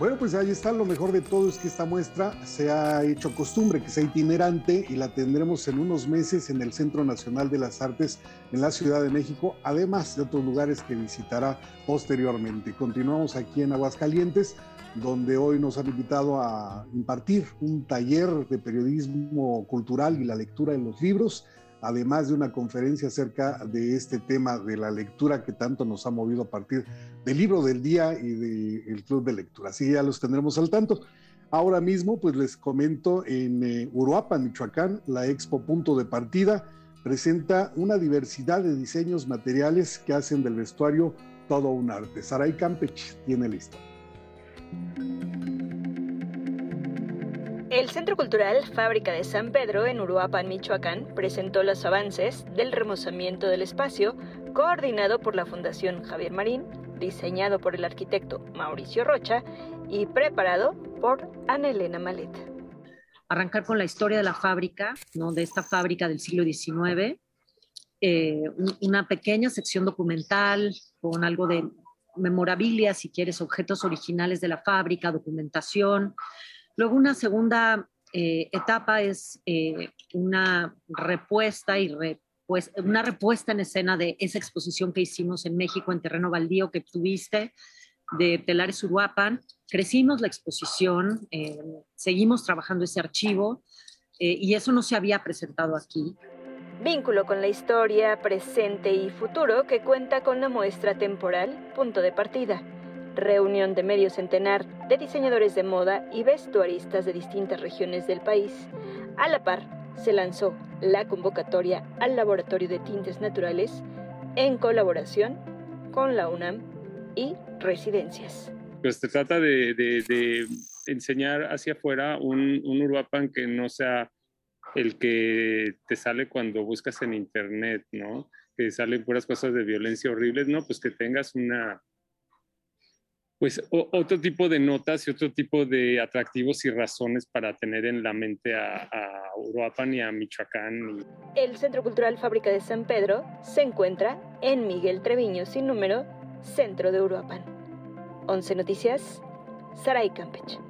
Bueno, pues ahí está. Lo mejor de todo es que esta muestra se ha hecho costumbre, que sea itinerante y la tendremos en unos meses en el Centro Nacional de las Artes en la Ciudad de México, además de otros lugares que visitará posteriormente. Continuamos aquí en Aguascalientes, donde hoy nos han invitado a impartir un taller de periodismo cultural y la lectura de los libros además de una conferencia acerca de este tema de la lectura que tanto nos ha movido a partir del libro del día y del club de lectura. Así ya los tendremos al tanto. Ahora mismo, pues les comento, en eh, Uruapan, Michoacán, la Expo Punto de Partida presenta una diversidad de diseños materiales que hacen del vestuario todo un arte. Saray Campech tiene la historia. El Centro Cultural Fábrica de San Pedro en Uruapan, Michoacán, presentó los avances del remozamiento del espacio, coordinado por la Fundación Javier Marín, diseñado por el arquitecto Mauricio Rocha y preparado por Ana Elena Malet. Arrancar con la historia de la fábrica, ¿no? de esta fábrica del siglo XIX, eh, una pequeña sección documental con algo de memorabilia, si quieres, objetos originales de la fábrica, documentación, Luego una segunda eh, etapa es eh, una repuesta y pues, una repuesta en escena de esa exposición que hicimos en México en terreno baldío que tuviste de Telares Uruapan. Crecimos la exposición, eh, seguimos trabajando ese archivo y eso no se había presentado aquí. Vínculo con la historia, presente y futuro que cuenta con la muestra temporal Punto de Partida reunión de medio centenar de diseñadores de moda y vestuaristas de distintas regiones del país. A la par, se lanzó la convocatoria al Laboratorio de Tintes Naturales en colaboración con la UNAM y Residencias. Pues se trata de, enseñar hacia afuera un, un Uruapan que no sea el que te sale cuando buscas en internet, ¿no? Que salen puras cosas de violencia horribles, ¿no? Pues que tengas una, pues otro tipo de notas y otro tipo de atractivos y razones para tener en la mente a, a Uruapan y a Michoacán. El Centro Cultural Fábrica de San Pedro se encuentra en Miguel Treviño sin número, centro de Uruapan. 11 Noticias, Saray Campech.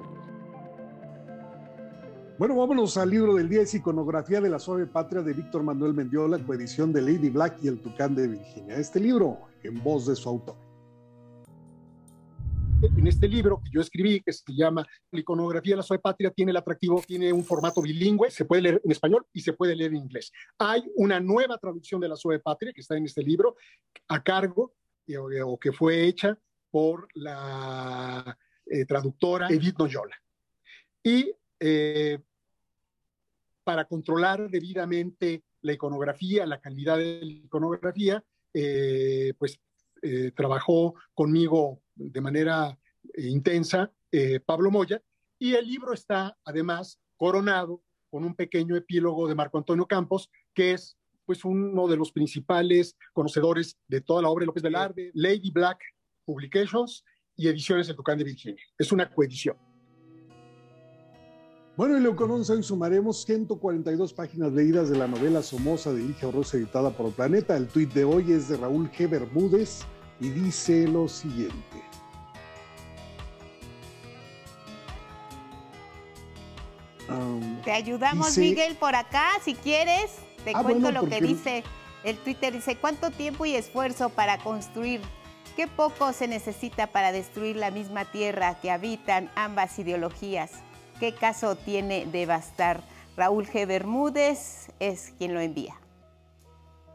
Bueno, vámonos al libro del día, es Iconografía de la Suave Patria de Víctor Manuel Mendiola, coedición de Lady Black y el Tucán de Virginia. Este libro, en voz de su autor en este libro que yo escribí, que se llama La iconografía de la suave patria, tiene el atractivo, tiene un formato bilingüe, se puede leer en español y se puede leer en inglés. Hay una nueva traducción de la suave patria que está en este libro a cargo eh, o, que fue hecha por la eh, traductora Edith Noyola. Y eh, para controlar debidamente la iconografía, la calidad de la iconografía, pues trabajó conmigo de manera eh, intensa eh, Pablo Moya, y el libro está además coronado con un pequeño epílogo de Marco Antonio Campos, que es pues uno de los principales conocedores de toda la obra de López Velarde, Lady Black Publications y Ediciones El Tucán de Virginia. Es una coedición. Bueno, y con hoy sumaremos 142 páginas leídas de la novela Somoza de Ligia Rosa editada por Planeta. El tuit de hoy es de Raúl G. Bermúdez y dice lo siguiente. Te ayudamos, Miguel, por acá, si quieres. Te ah, cuento lo que dice el Twitter. Dice, ¿cuánto tiempo y esfuerzo para construir? Qué poco se necesita para destruir la misma tierra que habitan ambas ideologías. ¿Qué caso tiene devastar? Raúl G. Bermúdez es quien lo envía.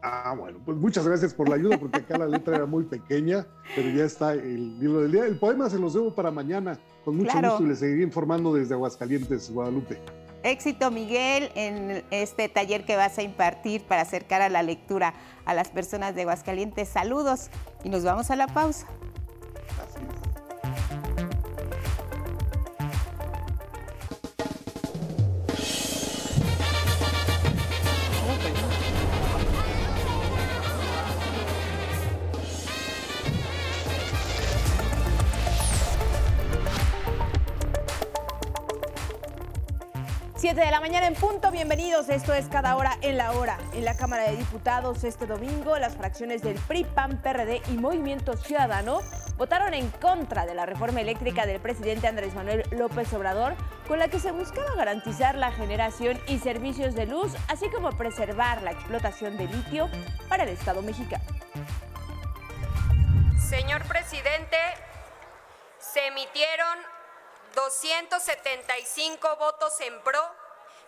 Ah, bueno, pues muchas gracias por la ayuda, porque acá la letra era muy pequeña, pero ya está el libro del día. El poema se los debo para mañana, con mucho gusto, y les seguiré informando desde Aguascalientes, Guadalupe. Éxito, Miguel, en este taller que vas a impartir para acercar a la lectura a las personas de Aguascalientes. Saludos y nos vamos a la pausa. 7 de la mañana en punto, bienvenidos. Esto es Cada Hora en la Hora. En la Cámara de Diputados este domingo, las fracciones del PRI, PAN, PRD y Movimiento Ciudadano votaron en contra de la reforma eléctrica del presidente Andrés Manuel López Obrador, con la que se buscaba garantizar la generación y servicios de luz, así como preservar la explotación de litio para el Estado mexicano. Señor presidente, se emitieron 275 votos en pro,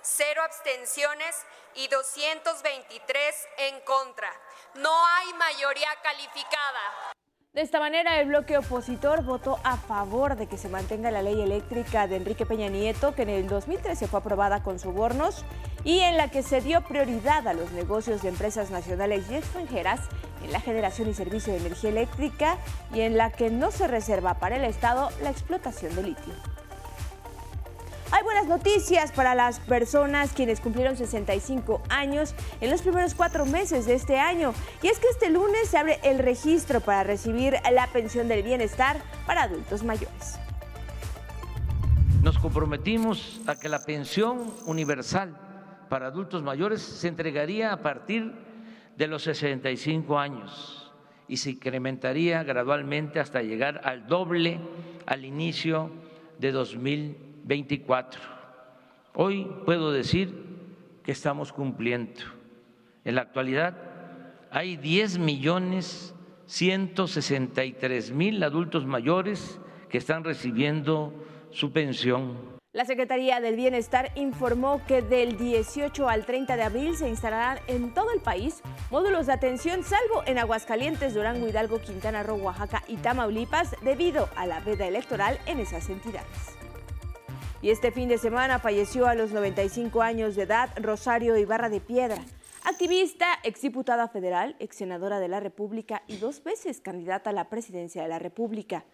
cero abstenciones y 223 en contra. No hay mayoría calificada. De esta manera, el bloque opositor votó a favor de que se mantenga la ley eléctrica de Enrique Peña Nieto, que en el 2013 fue aprobada con sobornos y en la que se dio prioridad a los negocios de empresas nacionales y extranjeras en la generación y servicio de energía eléctrica y en la que no se reserva para el Estado la explotación de litio. Hay buenas noticias para las personas quienes cumplieron 65 años en los primeros cuatro meses de este año. Y es que este lunes se abre el registro para recibir la pensión del bienestar para adultos mayores. Nos comprometimos a que la pensión universal para adultos mayores se entregaría a partir de los 65 años y se incrementaría gradualmente hasta llegar al doble al inicio de 2020 24. Hoy puedo decir que estamos cumpliendo. En la actualidad hay 10 millones 163 mil adultos mayores que están recibiendo su pensión. La Secretaría del Bienestar informó que del 18 al 30 de abril se instalarán en todo el país módulos de atención, salvo en Aguascalientes, Durango, Hidalgo, Quintana Roo, Oaxaca y Tamaulipas, debido a la veda electoral en esas entidades. Y este fin de semana falleció a los 95 años de edad Rosario Ibarra de Piedra, activista, exdiputada federal, ex senadora de la República y dos veces candidata a la presidencia de la República.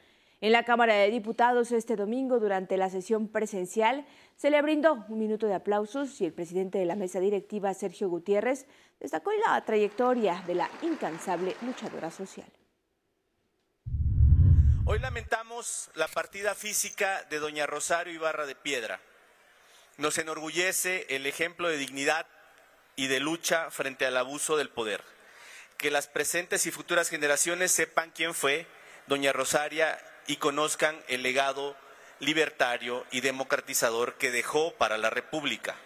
En la Cámara de Diputados este domingo, durante la sesión presencial, se le brindó un minuto de aplausos y el presidente de la mesa directiva, Sergio Gutiérrez, destacó la trayectoria de la incansable luchadora social. Hoy lamentamos la partida física de doña Rosario Ibarra de Piedra. Nos enorgullece el ejemplo de dignidad y de lucha frente al abuso del poder. Que las presentes y futuras generaciones sepan quién fue doña Rosaria y conozcan el legado libertario y democratizador que dejó para la República.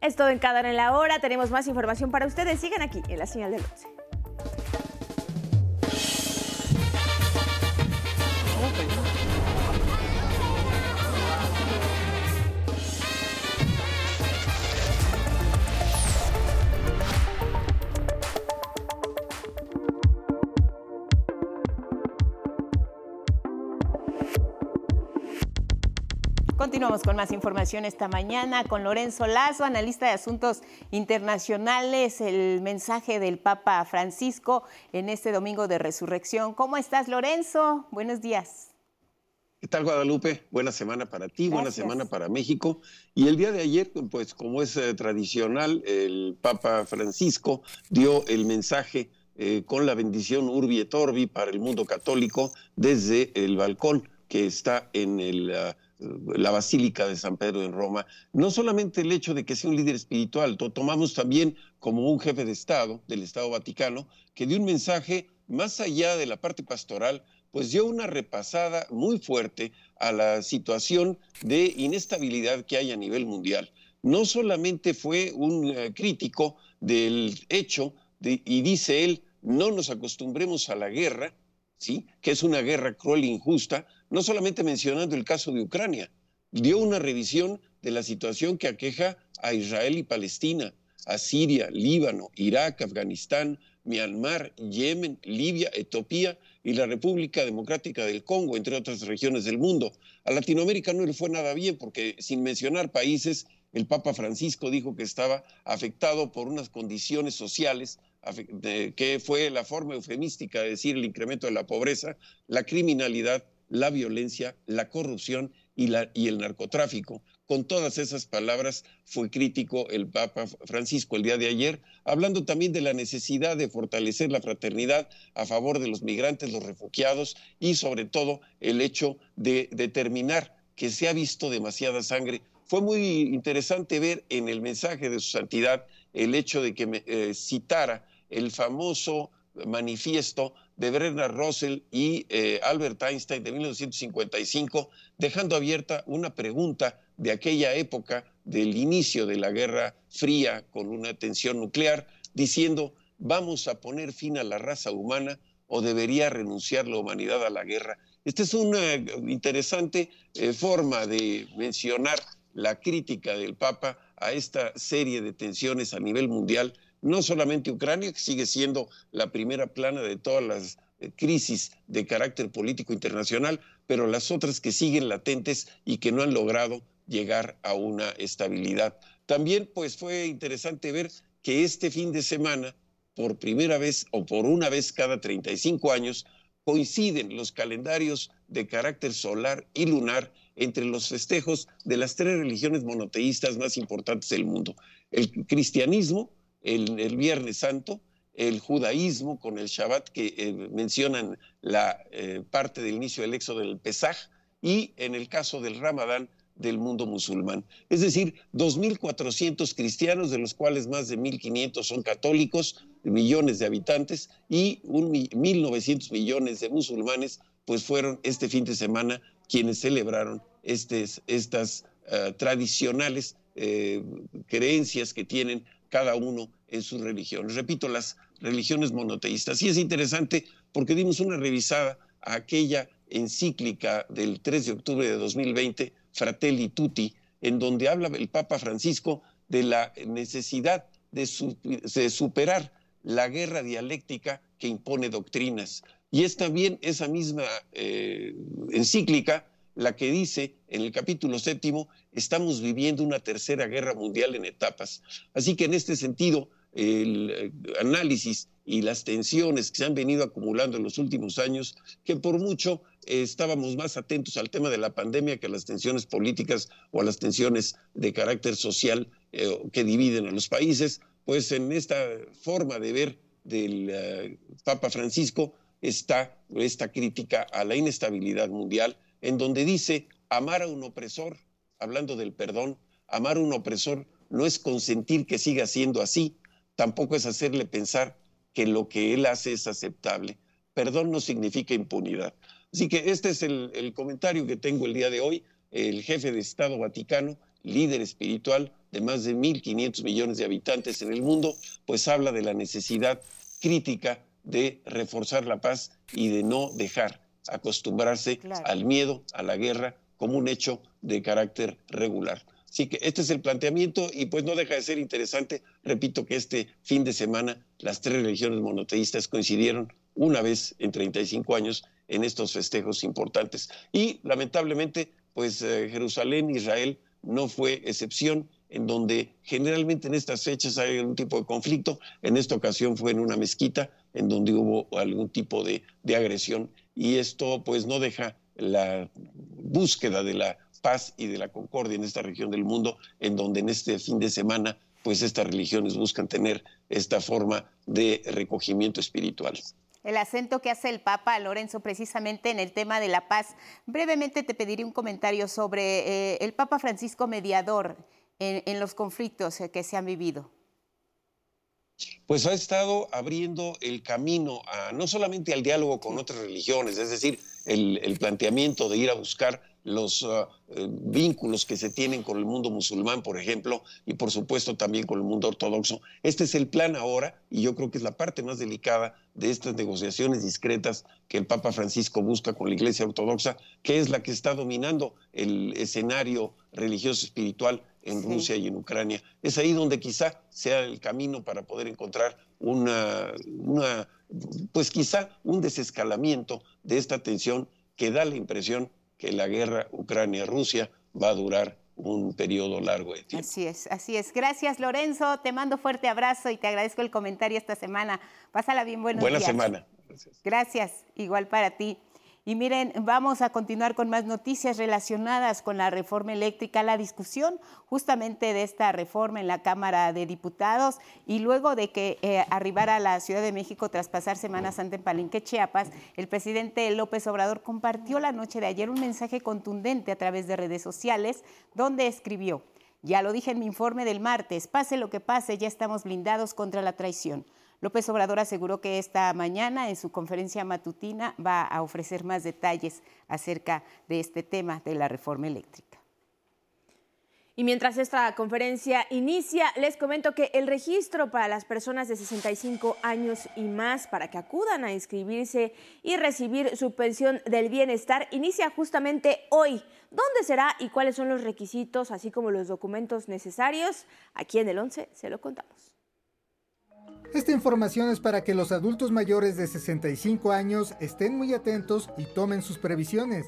Es todo en cada hora en la hora. Tenemos más información para ustedes. Sigan aquí en la señal del 11. Con más información esta mañana con Lorenzo Lazo, analista de asuntos internacionales, el mensaje del Papa Francisco en este domingo de resurrección. ¿Cómo estás, Lorenzo? Buenos días. ¿Qué tal, Guadalupe? Buena semana para ti, buena semana para México. Y el día de ayer, pues como es eh, tradicional, el Papa Francisco dio el mensaje eh, con la bendición Urbi et Orbi para el mundo católico desde el balcón que está en el... Ah, la Basílica de San Pedro en Roma, no solamente el hecho de que sea un líder espiritual, lo tomamos también como un jefe de Estado del Estado Vaticano, que dio un mensaje más allá de la parte pastoral, pues dio una repasada muy fuerte a la situación de inestabilidad que hay a nivel mundial. No solamente fue un eh, crítico del hecho, y dice él, no nos acostumbremos a la guerra, ¿sí? que es una guerra cruel e injusta, no solamente mencionando el caso de Ucrania, dio una revisión de la situación que aqueja a Israel y Palestina, a Siria, Líbano, Irak, Afganistán, Myanmar, Yemen, Libia, Etiopía y la República Democrática del Congo, entre otras regiones del mundo. A Latinoamérica no le fue nada bien porque sin mencionar países, el Papa Francisco dijo que estaba afectado por unas condiciones sociales que fue la forma eufemística de decir el incremento de la pobreza, la criminalidad, la violencia, la corrupción y, la, y el narcotráfico. Con todas esas palabras fue crítico el Papa Francisco el día de ayer, hablando también de la necesidad de fortalecer la fraternidad a favor de los migrantes, los refugiados y sobre todo el hecho de determinar que se ha visto demasiada sangre. Fue muy interesante ver en el mensaje de su santidad el hecho de que eh, citara el famoso manifiesto de Bernard Russell y eh, Albert Einstein de 1955, dejando abierta una pregunta de aquella época del inicio de la Guerra Fría con una tensión nuclear, diciendo, ¿vamos a poner fin a la raza humana o debería renunciar la humanidad a la guerra? Esta es una interesante eh, forma de mencionar la crítica del Papa a esta serie de tensiones a nivel mundial no solamente Ucrania, que sigue siendo la primera plana de todas las eh, crisis de carácter político internacional, pero las otras que siguen latentes y que no han logrado llegar a una estabilidad. También pues fue interesante ver que este fin de semana, por primera vez o por una vez cada 35 años, coinciden los calendarios de carácter solar y lunar entre los festejos de las tres religiones monoteístas más importantes del mundo. El cristianismo, el, Viernes Santo, el judaísmo con el Shabbat que eh, mencionan la eh, parte del inicio del éxodo del Pesaj y en el caso del Ramadán del mundo musulmán. Es decir, 2.400 cristianos, de los cuales más de 1.500 son católicos, millones de habitantes, y 1.900 millones de musulmanes, pues fueron este fin de semana quienes celebraron estas eh, tradicionales creencias que tienen cada uno en su religión. Repito, las religiones monoteístas. Y es interesante porque dimos una revisada a aquella encíclica del 3 de octubre de 2020, Fratelli Tutti, en donde habla el Papa Francisco de la necesidad de, superar la guerra dialéctica que impone doctrinas. Y es también esa misma eh, encíclica la que dice en el capítulo séptimo, estamos viviendo una tercera guerra mundial en etapas. Así que en este sentido, el eh, análisis y las tensiones que se han venido acumulando en los últimos años, que por mucho eh, estábamos más atentos al tema de la pandemia que a las tensiones políticas o a las tensiones de carácter social eh, que dividen a los países, pues en esta forma de ver del Papa Francisco está esta crítica a la inestabilidad mundial, en donde dice amar a un opresor, hablando del perdón, amar a un opresor no es consentir que siga siendo así, tampoco es hacerle pensar que lo que él hace es aceptable. Perdón no significa impunidad. Así que este es el, comentario que tengo el día de hoy. El jefe de Estado Vaticano, líder espiritual de más de 1.500 millones de habitantes en el mundo, pues habla de la necesidad crítica de reforzar la paz y de no dejar acostumbrarse al miedo, a la guerra, como un hecho de carácter regular. Así que este es el planteamiento y pues no deja de ser interesante. Repito que este fin de semana las tres religiones monoteístas coincidieron una vez en 35 años en estos festejos importantes. Y lamentablemente, pues eh, Jerusalén, Israel, no fue excepción, en donde generalmente en estas fechas hay algún tipo de conflicto. En esta ocasión fue en una mezquita, en donde hubo algún tipo de, de agresión. Y esto pues no deja la búsqueda de la paz y de la concordia en esta región del mundo, en donde en este fin de semana, pues estas religiones buscan tener esta forma de recogimiento espiritual. El acento que hace el Papa Lorenzo precisamente en el tema de la paz. Brevemente te pediré un comentario sobre eh, el Papa Francisco mediador en, los conflictos que se han vivido pues ha estado abriendo el camino a, no solamente al diálogo con otras religiones, es decir, el, el, planteamiento de ir a buscar los ah, eh, vínculos que se tienen con el mundo musulmán, por ejemplo, y por supuesto también con el mundo ortodoxo. Este es el plan ahora y yo creo que es la parte más delicada de estas negociaciones discretas que el Papa Francisco busca con la Iglesia Ortodoxa, que es la que está dominando el escenario religioso espiritual en Rusia y en Ucrania. Es ahí donde quizá sea el camino para poder encontrar una, una pues quizá un desescalamiento de esta tensión que da la impresión que la guerra Ucrania-Rusia va a durar un periodo largo de tiempo. Así es, así es. Gracias, Lorenzo. Te mando fuerte abrazo y te agradezco el comentario esta semana. Pásala bien, buenos Buena días. semana. Gracias. Gracias, igual para ti. Y miren, vamos a continuar con más noticias relacionadas con la reforma eléctrica, la discusión justamente de esta reforma en la Cámara de Diputados y luego de que eh, arribara a la Ciudad de México tras pasar Semana Santa en Palenque, Chiapas, el presidente López Obrador compartió la noche de ayer un mensaje contundente a través de redes sociales donde escribió, ya lo dije en mi informe del martes, pase lo que pase, ya estamos blindados contra la traición. López Obrador aseguró que esta mañana en su conferencia matutina va a ofrecer más detalles acerca de este tema de la reforma eléctrica. Y mientras esta conferencia inicia, les comento que el registro para las personas de 65 años y más para que acudan a inscribirse y recibir su pensión del bienestar inicia justamente hoy. ¿Dónde será y cuáles son los requisitos, así como los documentos necesarios? Aquí en el 11 se lo contamos. Esta información es para que los adultos mayores de 65 años estén muy atentos y tomen sus previsiones.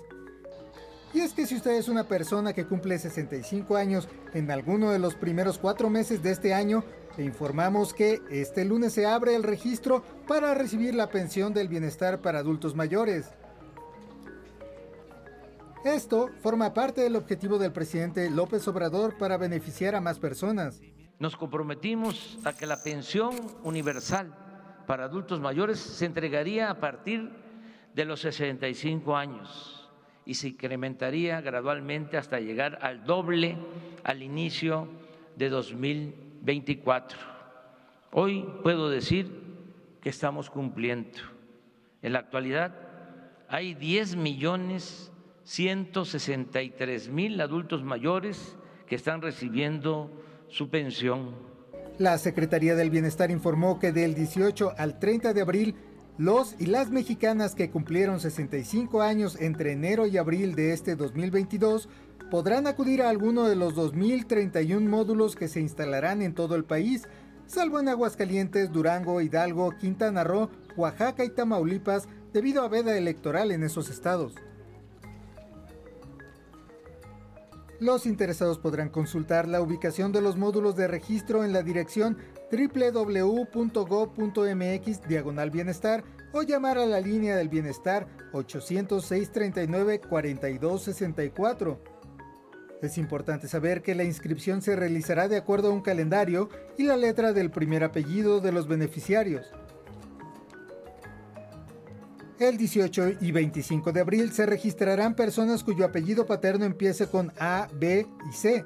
Y es que si usted es una persona que cumple 65 años en alguno de los primeros cuatro meses de este año, le informamos que este lunes se abre el registro para recibir la pensión del bienestar para adultos mayores. Esto forma parte del objetivo del presidente López Obrador para beneficiar a más personas nos comprometimos a que la pensión universal para adultos mayores se entregaría a partir de los 65 años y se incrementaría gradualmente hasta llegar al doble al inicio de 2024. Hoy puedo decir que estamos cumpliendo. En la actualidad hay 10 millones 163 mil adultos mayores que están recibiendo su pensión. La Secretaría del Bienestar informó que del 18 al 30 de abril, los y las mexicanas que cumplieron 65 años entre enero y abril de este 2022 podrán acudir a alguno de los 2.031 módulos que se instalarán en todo el país, salvo en Aguascalientes, Durango, Hidalgo, Quintana Roo, Oaxaca y Tamaulipas, debido a veda electoral en esos estados. Los interesados podrán consultar la ubicación de los módulos de registro en la dirección www.go.mx diagonal bienestar o llamar a la línea del bienestar 806 39 4264. Es importante saber que la inscripción se realizará de acuerdo a un calendario y la letra del primer apellido de los beneficiarios. El 18 y 25 de abril se registrarán personas cuyo apellido paterno empiece con A, B y C.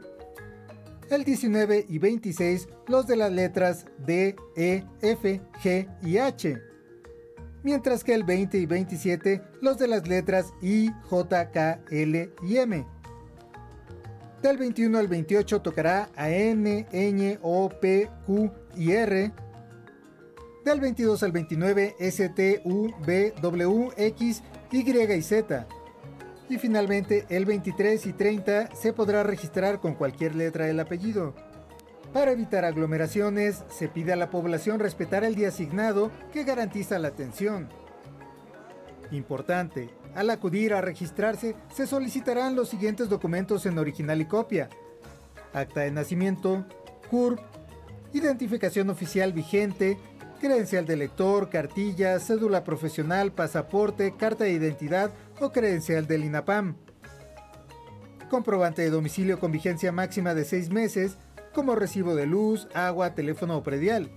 El 19 y 26 los de las letras D, E, F, G y H. Mientras que el 20 y 27 los de las letras I, J, K, L y M. Del 21 al 28 tocará a N, Ñ, O, P, Q y R del 22 al 29 S, U, B, W, X, Y y Z. Y finalmente el 23 y 30 se podrá registrar con cualquier letra del apellido. Para evitar aglomeraciones, se pide a la población respetar el día asignado que garantiza la atención. Importante, al acudir a registrarse se solicitarán los siguientes documentos en original y copia. Acta de nacimiento, CURP, identificación oficial vigente, credencial de lector, cartilla, cédula profesional, pasaporte, carta de identidad o credencial del INAPAM. Comprobante de domicilio con vigencia máxima de seis meses, como recibo de luz, agua, teléfono o predial.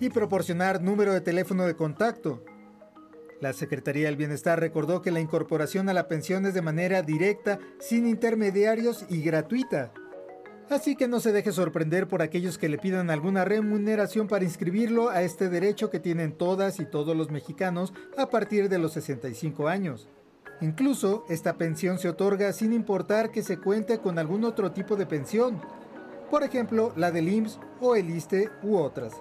Y proporcionar número de teléfono de contacto. La Secretaría del Bienestar recordó que la incorporación a la pensión es de manera directa, sin intermediarios y gratuita. Así que no se deje sorprender por aquellos que le pidan alguna remuneración para inscribirlo a este derecho que tienen todas y todos los mexicanos a partir de los 65 años. Incluso esta pensión se otorga sin importar que se cuente con algún otro tipo de pensión, por ejemplo la del IMSS o el ISTE u otras.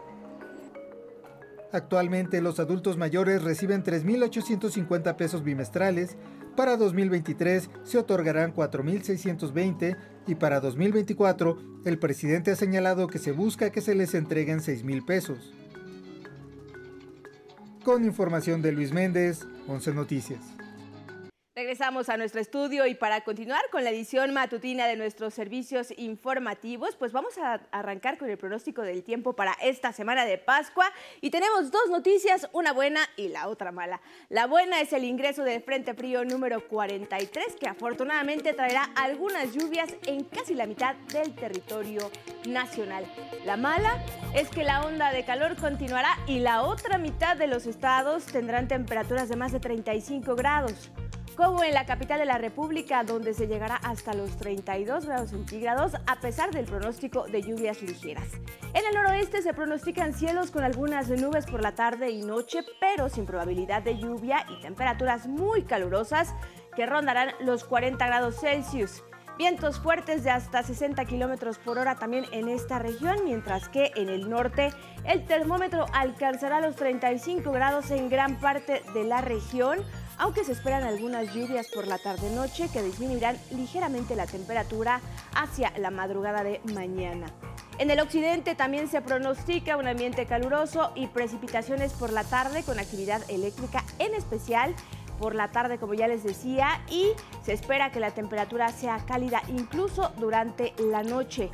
Actualmente los adultos mayores reciben 3.850 pesos bimestrales, para 2023 se otorgarán 4.620 y para 2024 el presidente ha señalado que se busca que se les entreguen 6.000 pesos. Con información de Luis Méndez, 11 Noticias. Regresamos a nuestro estudio y para continuar con la edición matutina de nuestros servicios informativos, pues vamos a arrancar con el pronóstico del tiempo para esta semana de Pascua y tenemos dos noticias, una buena y la otra mala. La buena es el ingreso del Frente Frío número 43 que afortunadamente traerá algunas lluvias en casi la mitad del territorio nacional. La mala es que la onda de calor continuará y la otra mitad de los estados tendrán temperaturas de más de 35 grados como en la capital de la República, donde se llegará hasta los 32 grados centígrados a pesar del pronóstico de lluvias ligeras. En el noroeste se pronostican cielos con algunas nubes por la tarde y noche, pero sin probabilidad de lluvia y temperaturas muy calurosas que rondarán los 40 grados Celsius. Vientos fuertes de hasta 60 kilómetros por hora también en esta región, mientras que en el norte el termómetro alcanzará los 35 grados en gran parte de la región, aunque se esperan algunas lluvias por la tarde-noche que disminuirán ligeramente la temperatura hacia la madrugada de mañana. En el occidente también se pronostica un ambiente caluroso y precipitaciones por la tarde con actividad eléctrica, en especial por la tarde, como ya les decía, y se espera que la temperatura sea cálida incluso durante la noche.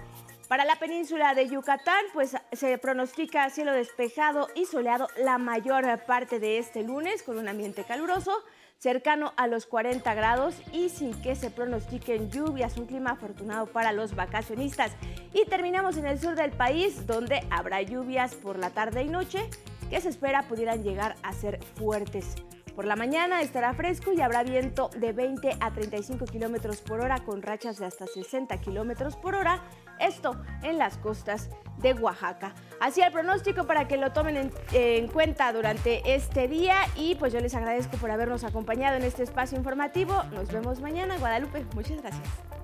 Para la península de Yucatán, pues se pronostica cielo despejado y soleado la mayor parte de este lunes con un ambiente caluroso cercano a los 40 grados y sin que se pronostiquen lluvias, un clima afortunado para los vacacionistas. Y terminamos en el sur del país, donde habrá lluvias por la tarde y noche que se espera pudieran llegar a ser fuertes. Por la mañana estará fresco y habrá viento de 20 a 35 kilómetros por hora con rachas de hasta 60 kilómetros por hora. Esto en las costas de Oaxaca. Así el pronóstico para que lo tomen en, en, cuenta durante este día y pues yo les agradezco por habernos acompañado en este espacio informativo. Nos vemos mañana, Guadalupe. Muchas gracias.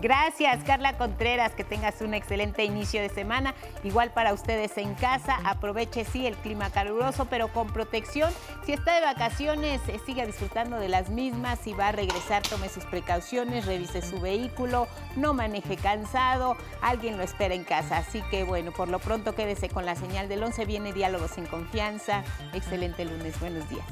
Gracias, Carla Contreras. Que tengas un excelente inicio de semana. Igual para ustedes en casa. Aproveche, sí, el clima caluroso, pero con protección. Si está de vacaciones, eh, siga disfrutando de las mismas. Si va a regresar, tome sus precauciones, revise su vehículo, no maneje cansado. Alguien lo espera en casa. Así que, bueno, por lo pronto quédese con la señal del 11. Viene Diálogos en Confianza. Excelente lunes. Buenos días.